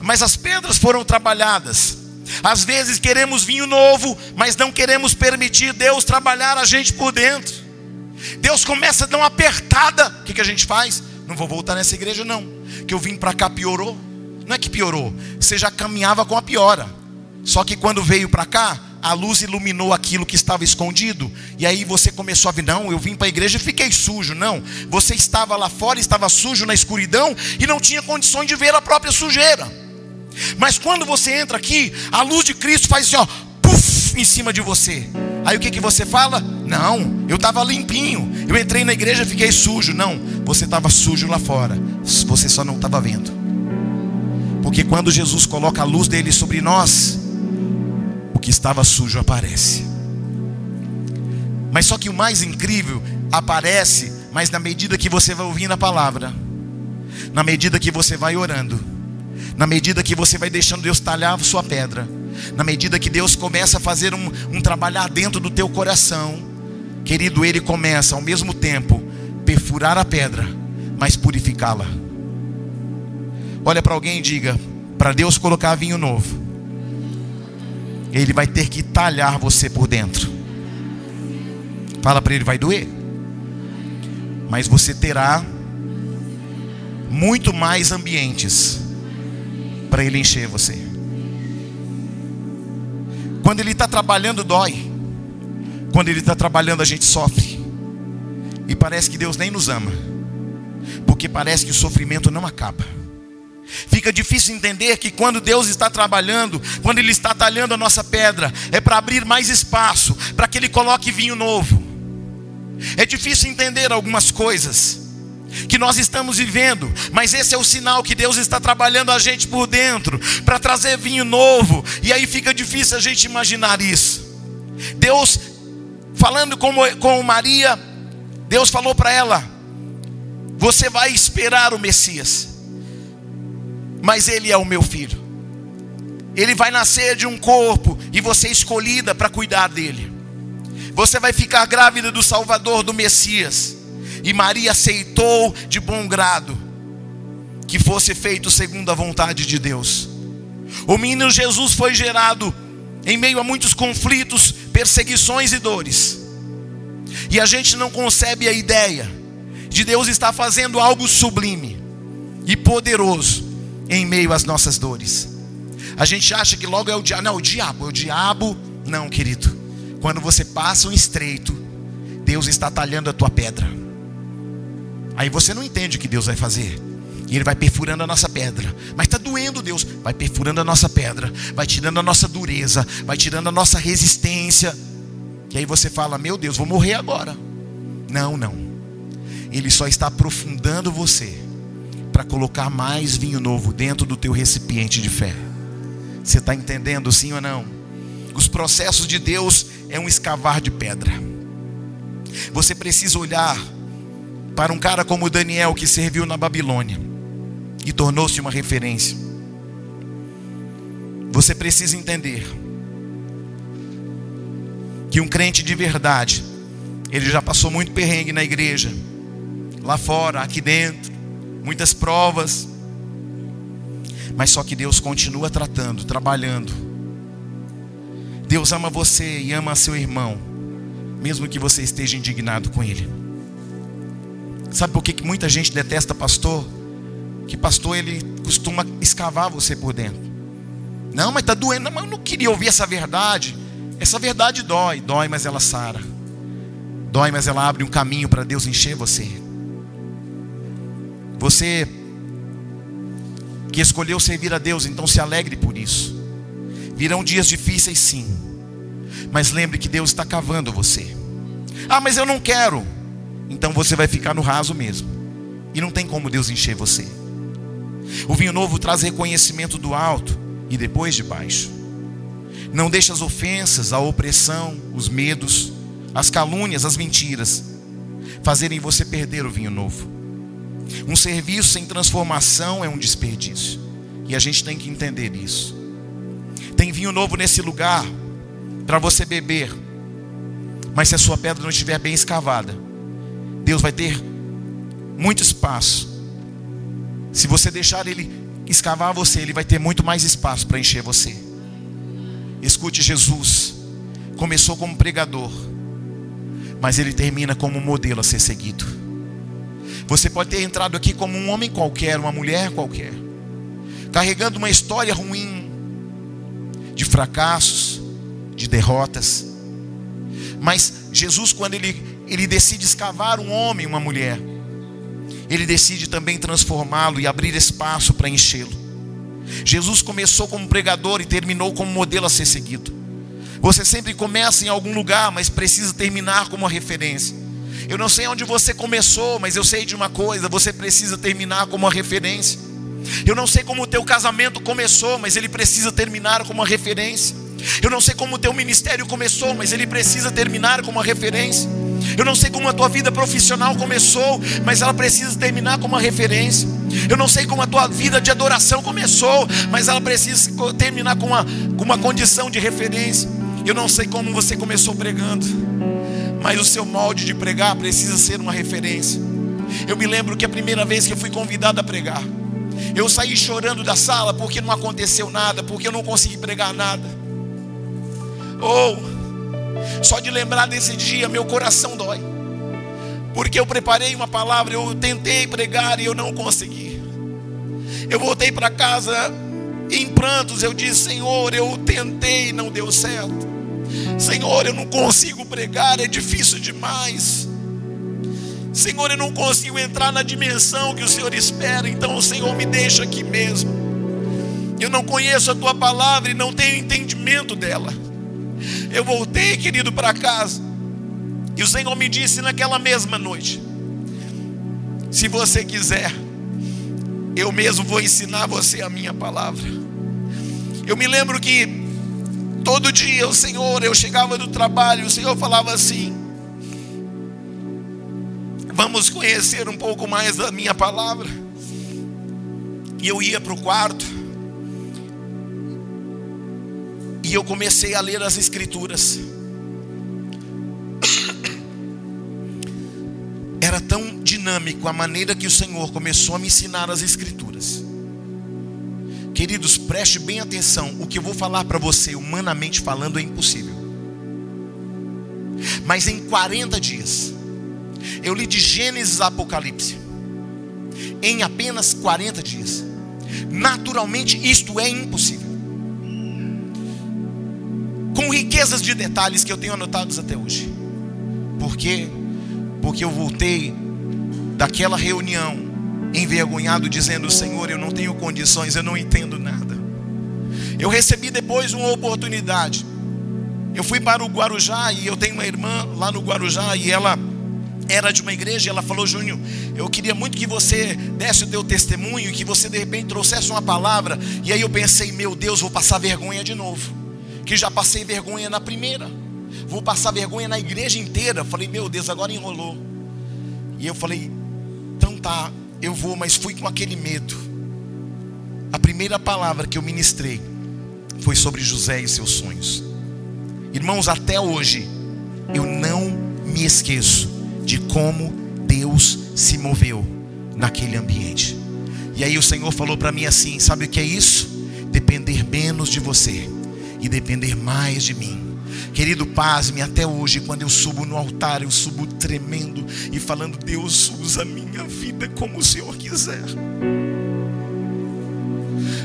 mas as pedras foram trabalhadas. Às vezes queremos vinho novo, mas não queremos permitir Deus trabalhar a gente por dentro. Deus começa a dar uma apertada. O que, que a gente faz? Não vou voltar nessa igreja, não. Que eu vim para cá piorou. Não é que piorou, você já caminhava com a piora. Só que quando veio para cá, a luz iluminou aquilo que estava escondido, e aí você começou a ver: não, eu vim para a igreja e fiquei sujo. Não, você estava lá fora, estava sujo na escuridão e não tinha condições de ver a própria sujeira. Mas quando você entra aqui, a luz de Cristo faz assim, ó, puff, em cima de você. Aí o que, que você fala? Não, eu estava limpinho, eu entrei na igreja e fiquei sujo. Não, você estava sujo lá fora, você só não estava vendo. Porque quando Jesus coloca a luz dele sobre nós, que estava sujo aparece. Mas só que o mais incrível aparece, mas na medida que você vai ouvindo a palavra, na medida que você vai orando, na medida que você vai deixando Deus talhar a sua pedra, na medida que Deus começa a fazer um, um trabalhar dentro do teu coração, querido, Ele começa ao mesmo tempo perfurar a pedra, mas purificá-la. Olha para alguém e diga: para Deus colocar vinho novo, ele vai ter que talhar você por dentro. Fala para ele, vai doer. Mas você terá muito mais ambientes para ele encher você. Quando ele está trabalhando, dói. Quando ele está trabalhando, a gente sofre. E parece que Deus nem nos ama. Porque parece que o sofrimento não acaba. Fica difícil entender que quando Deus está trabalhando, quando Ele está talhando a nossa pedra, é para abrir mais espaço, para que Ele coloque vinho novo. É difícil entender algumas coisas que nós estamos vivendo, mas esse é o sinal que Deus está trabalhando a gente por dentro, para trazer vinho novo, e aí fica difícil a gente imaginar isso. Deus, falando com, com Maria, Deus falou para ela: Você vai esperar o Messias mas ele é o meu filho. Ele vai nascer de um corpo e você é escolhida para cuidar dele. Você vai ficar grávida do Salvador, do Messias. E Maria aceitou de bom grado que fosse feito segundo a vontade de Deus. O menino Jesus foi gerado em meio a muitos conflitos, perseguições e dores. E a gente não concebe a ideia de Deus estar fazendo algo sublime e poderoso em meio às nossas dores. A gente acha que logo é o diabo. Não, o diabo, é o diabo. Não, querido. Quando você passa um estreito, Deus está talhando a tua pedra. Aí você não entende o que Deus vai fazer. E ele vai perfurando a nossa pedra. Mas está doendo, Deus. Vai perfurando a nossa pedra. Vai tirando a nossa dureza. Vai tirando a nossa resistência. E aí você fala: Meu Deus, vou morrer agora. Não, não. Ele só está aprofundando você para colocar mais vinho novo dentro do teu recipiente de fé. Você está entendendo sim ou não? Os processos de Deus é um escavar de pedra. Você precisa olhar para um cara como Daniel que serviu na Babilônia e tornou-se uma referência. Você precisa entender que um crente de verdade, ele já passou muito perrengue na igreja, lá fora, aqui dentro, muitas provas, mas só que Deus continua tratando, trabalhando. Deus ama você e ama seu irmão, mesmo que você esteja indignado com ele. Sabe por que muita gente detesta pastor? que pastor ele costuma escavar você por dentro. Não, mas está doendo. Não, mas eu não queria ouvir essa verdade. Essa verdade dói, dói, mas ela sara. Dói, mas ela abre um caminho para Deus encher você. Você que escolheu servir a Deus, então se alegre por isso. Virão dias difíceis, sim. Mas lembre que Deus está cavando você. Ah, mas eu não quero. Então você vai ficar no raso mesmo. E não tem como Deus encher você. O vinho novo traz reconhecimento do alto e depois de baixo. Não deixa as ofensas, a opressão, os medos, as calúnias, as mentiras fazerem você perder o vinho novo. Um serviço sem transformação é um desperdício. E a gente tem que entender isso. Tem vinho novo nesse lugar para você beber. Mas se a sua pedra não estiver bem escavada, Deus vai ter muito espaço se você deixar ele escavar você, ele vai ter muito mais espaço para encher você. Escute, Jesus começou como pregador, mas ele termina como modelo a ser seguido. Você pode ter entrado aqui como um homem qualquer, uma mulher qualquer, carregando uma história ruim, de fracassos, de derrotas. Mas Jesus, quando ele, ele decide escavar um homem, uma mulher, ele decide também transformá-lo e abrir espaço para enchê-lo. Jesus começou como pregador e terminou como modelo a ser seguido. Você sempre começa em algum lugar, mas precisa terminar como uma referência. Eu não sei onde você começou, mas eu sei de uma coisa: você precisa terminar como uma referência. Eu não sei como o teu casamento começou, mas ele precisa terminar como uma referência. Eu não sei como o teu ministério começou, mas ele precisa terminar como uma referência. Eu não sei como a tua vida profissional começou, mas ela precisa terminar como uma referência. Eu não sei como a tua vida de adoração começou, mas ela precisa terminar com uma, com uma condição de referência. Eu não sei como você começou pregando, mas o seu molde de pregar precisa ser uma referência. Eu me lembro que a primeira vez que eu fui convidado a pregar, eu saí chorando da sala porque não aconteceu nada, porque eu não consegui pregar nada. Ou oh, só de lembrar desse dia, meu coração dói. Porque eu preparei uma palavra, eu tentei pregar e eu não consegui. Eu voltei para casa em prantos, eu disse: Senhor, eu tentei não deu certo. Senhor, eu não consigo pregar, é difícil demais. Senhor, eu não consigo entrar na dimensão que o Senhor espera, então o Senhor me deixa aqui mesmo. Eu não conheço a tua palavra e não tenho entendimento dela. Eu voltei, querido, para casa. E o Senhor me disse naquela mesma noite: Se você quiser, eu mesmo vou ensinar você a minha palavra. Eu me lembro que todo dia o Senhor, eu chegava do trabalho, o Senhor falava assim: Vamos conhecer um pouco mais da minha palavra. E eu ia para o quarto. E eu comecei a ler as Escrituras. Era tão dinâmico a maneira que o Senhor começou a me ensinar as Escrituras. Queridos, preste bem atenção. O que eu vou falar para você, humanamente falando, é impossível. Mas em 40 dias, eu li de Gênesis a Apocalipse. Em apenas 40 dias. Naturalmente, isto é impossível com riquezas de detalhes que eu tenho anotados até hoje. Por quê? Porque eu voltei daquela reunião envergonhado, dizendo: Senhor, eu não tenho condições, eu não entendo nada. Eu recebi depois uma oportunidade. Eu fui para o Guarujá e eu tenho uma irmã lá no Guarujá e ela era de uma igreja ela falou: Júnior, eu queria muito que você desse o teu testemunho que você de repente trouxesse uma palavra. E aí eu pensei: Meu Deus, vou passar vergonha de novo. Que já passei vergonha na primeira, vou passar vergonha na igreja inteira. Falei: Meu Deus, agora enrolou. E eu falei: Então tá, eu vou, mas fui com aquele medo. A primeira palavra que eu ministrei foi sobre José e seus sonhos. Irmãos, até hoje, eu não me esqueço de como Deus se moveu naquele ambiente. E aí o Senhor falou para mim assim: sabe o que é isso? Depender menos de você e depender mais de mim. Querido, pasme até hoje, quando eu subo no altar, eu subo tremendo e falando: Deus, usa a minha vida como o Senhor quiser.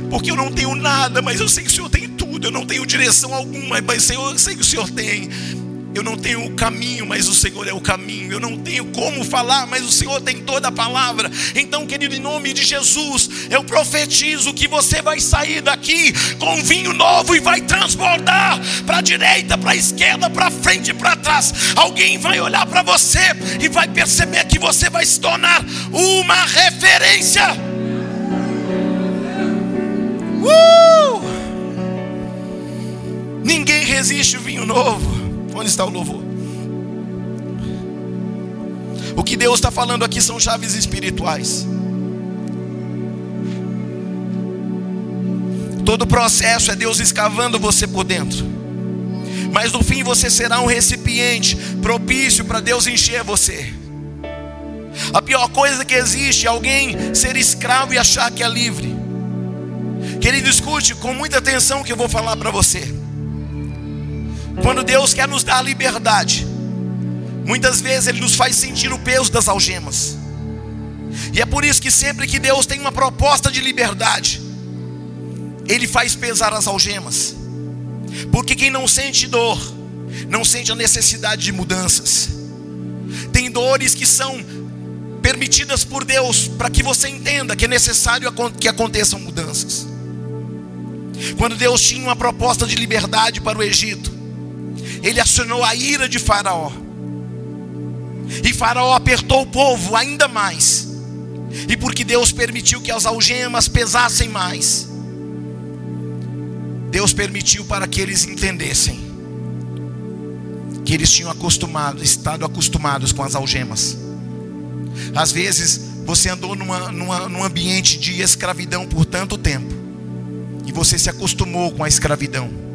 Porque eu não tenho nada, mas eu sei que o Senhor tem tudo. Eu não tenho direção alguma, mas Senhor, eu sei que o Senhor tem. Eu não tenho o caminho, mas o Senhor é o caminho. Eu não tenho como falar, mas o Senhor tem toda a palavra. Então, querido, em nome de Jesus, eu profetizo que você vai sair daqui com vinho novo e vai transbordar para a direita, para a esquerda, para frente e para trás. Alguém vai olhar para você e vai perceber que você vai se tornar uma referência. Uh! Ninguém resiste o vinho novo. Onde está o louvor? O que Deus está falando aqui são chaves espirituais. Todo o processo é Deus escavando você por dentro. Mas no fim você será um recipiente propício para Deus encher você. A pior coisa que existe é alguém ser escravo e achar que é livre. Querido, escute com muita atenção o que eu vou falar para você. Quando Deus quer nos dar liberdade, muitas vezes Ele nos faz sentir o peso das algemas. E é por isso que sempre que Deus tem uma proposta de liberdade, Ele faz pesar as algemas. Porque quem não sente dor, não sente a necessidade de mudanças. Tem dores que são permitidas por Deus para que você entenda que é necessário que aconteçam mudanças. Quando Deus tinha uma proposta de liberdade para o Egito, ele acionou a ira de Faraó. E Faraó apertou o povo ainda mais. E porque Deus permitiu que as algemas pesassem mais, Deus permitiu para que eles entendessem que eles tinham acostumado, estado acostumados com as algemas. Às vezes você andou numa, numa, num ambiente de escravidão por tanto tempo, e você se acostumou com a escravidão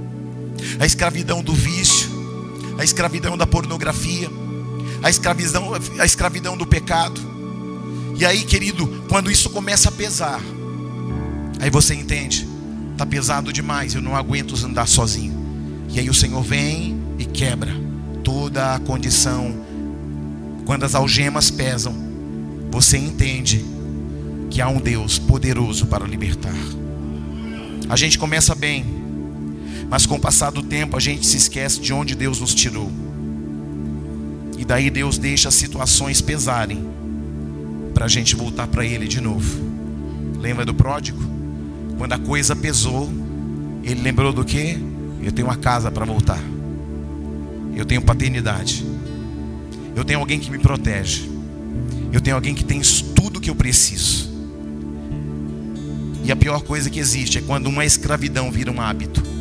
a escravidão do vício, a escravidão da pornografia, a escravidão, a escravidão do pecado. E aí, querido, quando isso começa a pesar, aí você entende, está pesado demais, eu não aguento andar sozinho. E aí o Senhor vem e quebra toda a condição. Quando as algemas pesam, você entende que há um Deus poderoso para libertar. A gente começa bem, mas com o passar do tempo a gente se esquece de onde Deus nos tirou. E daí Deus deixa as situações pesarem para a gente voltar para Ele de novo. Lembra do pródigo? Quando a coisa pesou, ele lembrou do que? Eu tenho uma casa para voltar. Eu tenho paternidade. Eu tenho alguém que me protege. Eu tenho alguém que tem tudo que eu preciso. E a pior coisa que existe é quando uma escravidão vira um hábito.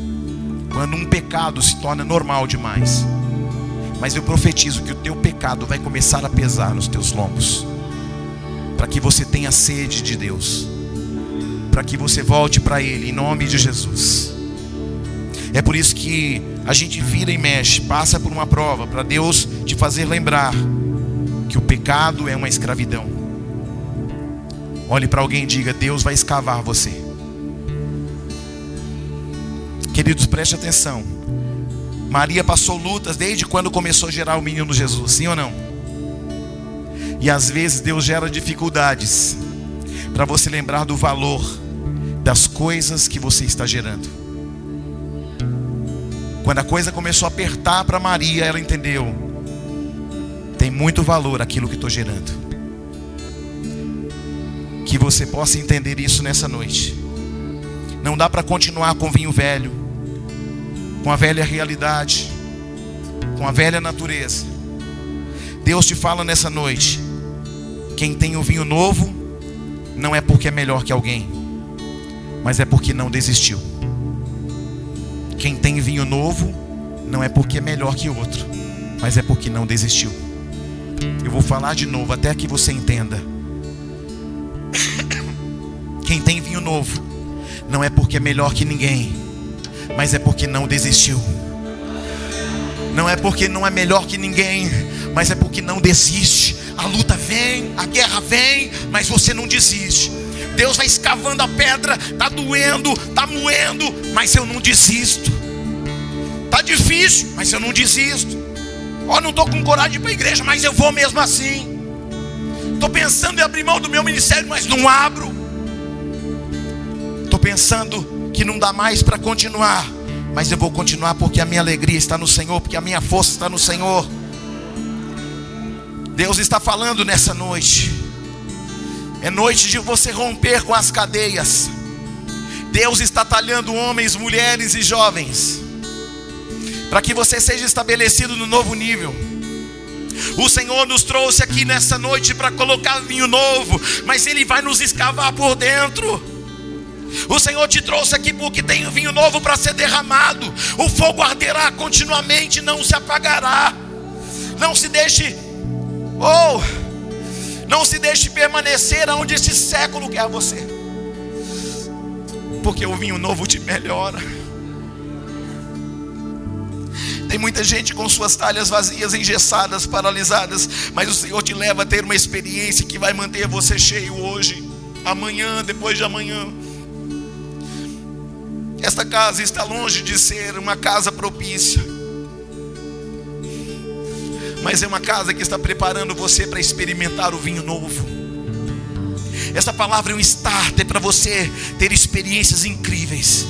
Quando um pecado se torna normal demais. Mas eu profetizo que o teu pecado vai começar a pesar nos teus lombos. Para que você tenha sede de Deus. Para que você volte para Ele em nome de Jesus. É por isso que a gente vira e mexe, passa por uma prova, para Deus te fazer lembrar que o pecado é uma escravidão. Olhe para alguém e diga: Deus vai escavar você. Queridos, preste atenção. Maria passou lutas desde quando começou a gerar o menino Jesus, sim ou não? E às vezes Deus gera dificuldades para você lembrar do valor das coisas que você está gerando. Quando a coisa começou a apertar para Maria, ela entendeu: tem muito valor aquilo que estou gerando. que você possa entender isso nessa noite. Não dá para continuar com vinho velho, com a velha realidade, com a velha natureza. Deus te fala nessa noite: quem tem o vinho novo, não é porque é melhor que alguém, mas é porque não desistiu. Quem tem vinho novo, não é porque é melhor que outro, mas é porque não desistiu. Eu vou falar de novo até que você entenda. Quem tem vinho novo, não é porque é melhor que ninguém, mas é porque não desistiu. Não é porque não é melhor que ninguém, mas é porque não desiste. A luta vem, a guerra vem, mas você não desiste. Deus vai escavando a pedra, tá doendo, tá moendo, mas eu não desisto. Tá difícil, mas eu não desisto. Ó, não estou com coragem para a igreja, mas eu vou mesmo assim. Estou pensando em abrir mão do meu ministério, mas não abro. Estou pensando que não dá mais para continuar, mas eu vou continuar porque a minha alegria está no Senhor, porque a minha força está no Senhor. Deus está falando nessa noite. É noite de você romper com as cadeias. Deus está talhando homens, mulheres e jovens, para que você seja estabelecido no novo nível. O Senhor nos trouxe aqui nessa noite para colocar vinho novo, mas Ele vai nos escavar por dentro. O Senhor te trouxe aqui porque tem vinho novo para ser derramado. O fogo arderá continuamente, não se apagará. Não se deixe, oh, não se deixe permanecer onde esse século quer você, porque o vinho novo te melhora. Tem muita gente com suas talhas vazias, engessadas, paralisadas, mas o Senhor te leva a ter uma experiência que vai manter você cheio hoje, amanhã, depois de amanhã. Esta casa está longe de ser uma casa propícia, mas é uma casa que está preparando você para experimentar o vinho novo. Essa palavra é um starter para você ter experiências incríveis.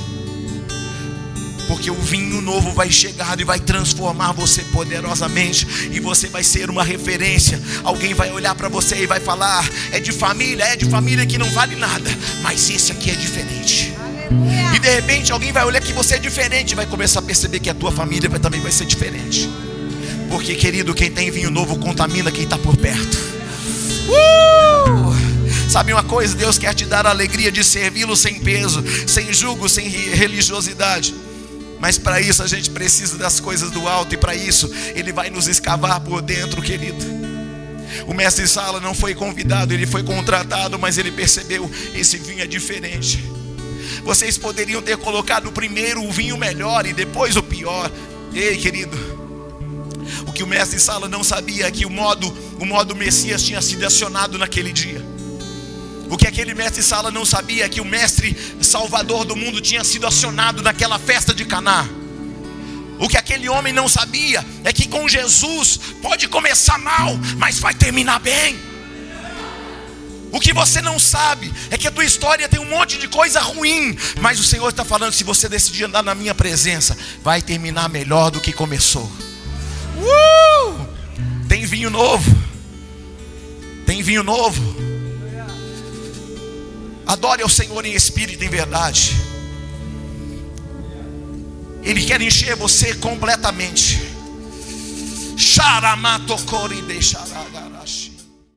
Porque o vinho novo vai chegar e vai transformar você poderosamente, e você vai ser uma referência. Alguém vai olhar para você e vai falar: é de família, é de família que não vale nada, mas esse aqui é diferente. E de repente alguém vai olhar que você é diferente, vai começar a perceber que a tua família também vai ser diferente. Porque, querido, quem tem vinho novo contamina quem está por perto. Uh! Sabe uma coisa? Deus quer te dar a alegria de servi-lo sem peso, sem julgo, sem religiosidade. Mas para isso a gente precisa das coisas do alto, e para isso Ele vai nos escavar por dentro, querido. O mestre Sala não foi convidado, ele foi contratado, mas ele percebeu: esse vinho é diferente. Vocês poderiam ter colocado primeiro o vinho melhor e depois o pior. Ei, querido, o que o mestre Sala não sabia é que o modo, o modo Messias tinha sido acionado naquele dia. O que aquele mestre Sala não sabia é que o mestre Salvador do mundo tinha sido acionado naquela festa de Caná. O que aquele homem não sabia é que com Jesus pode começar mal, mas vai terminar bem. O que você não sabe é que a tua história tem um monte de coisa ruim, mas o Senhor está falando: se você decidir andar na minha presença, vai terminar melhor do que começou. Uh! Tem vinho novo, tem vinho novo. Adore ao Senhor em espírito e em verdade. Ele quer encher você completamente. Xaramatokori deixará.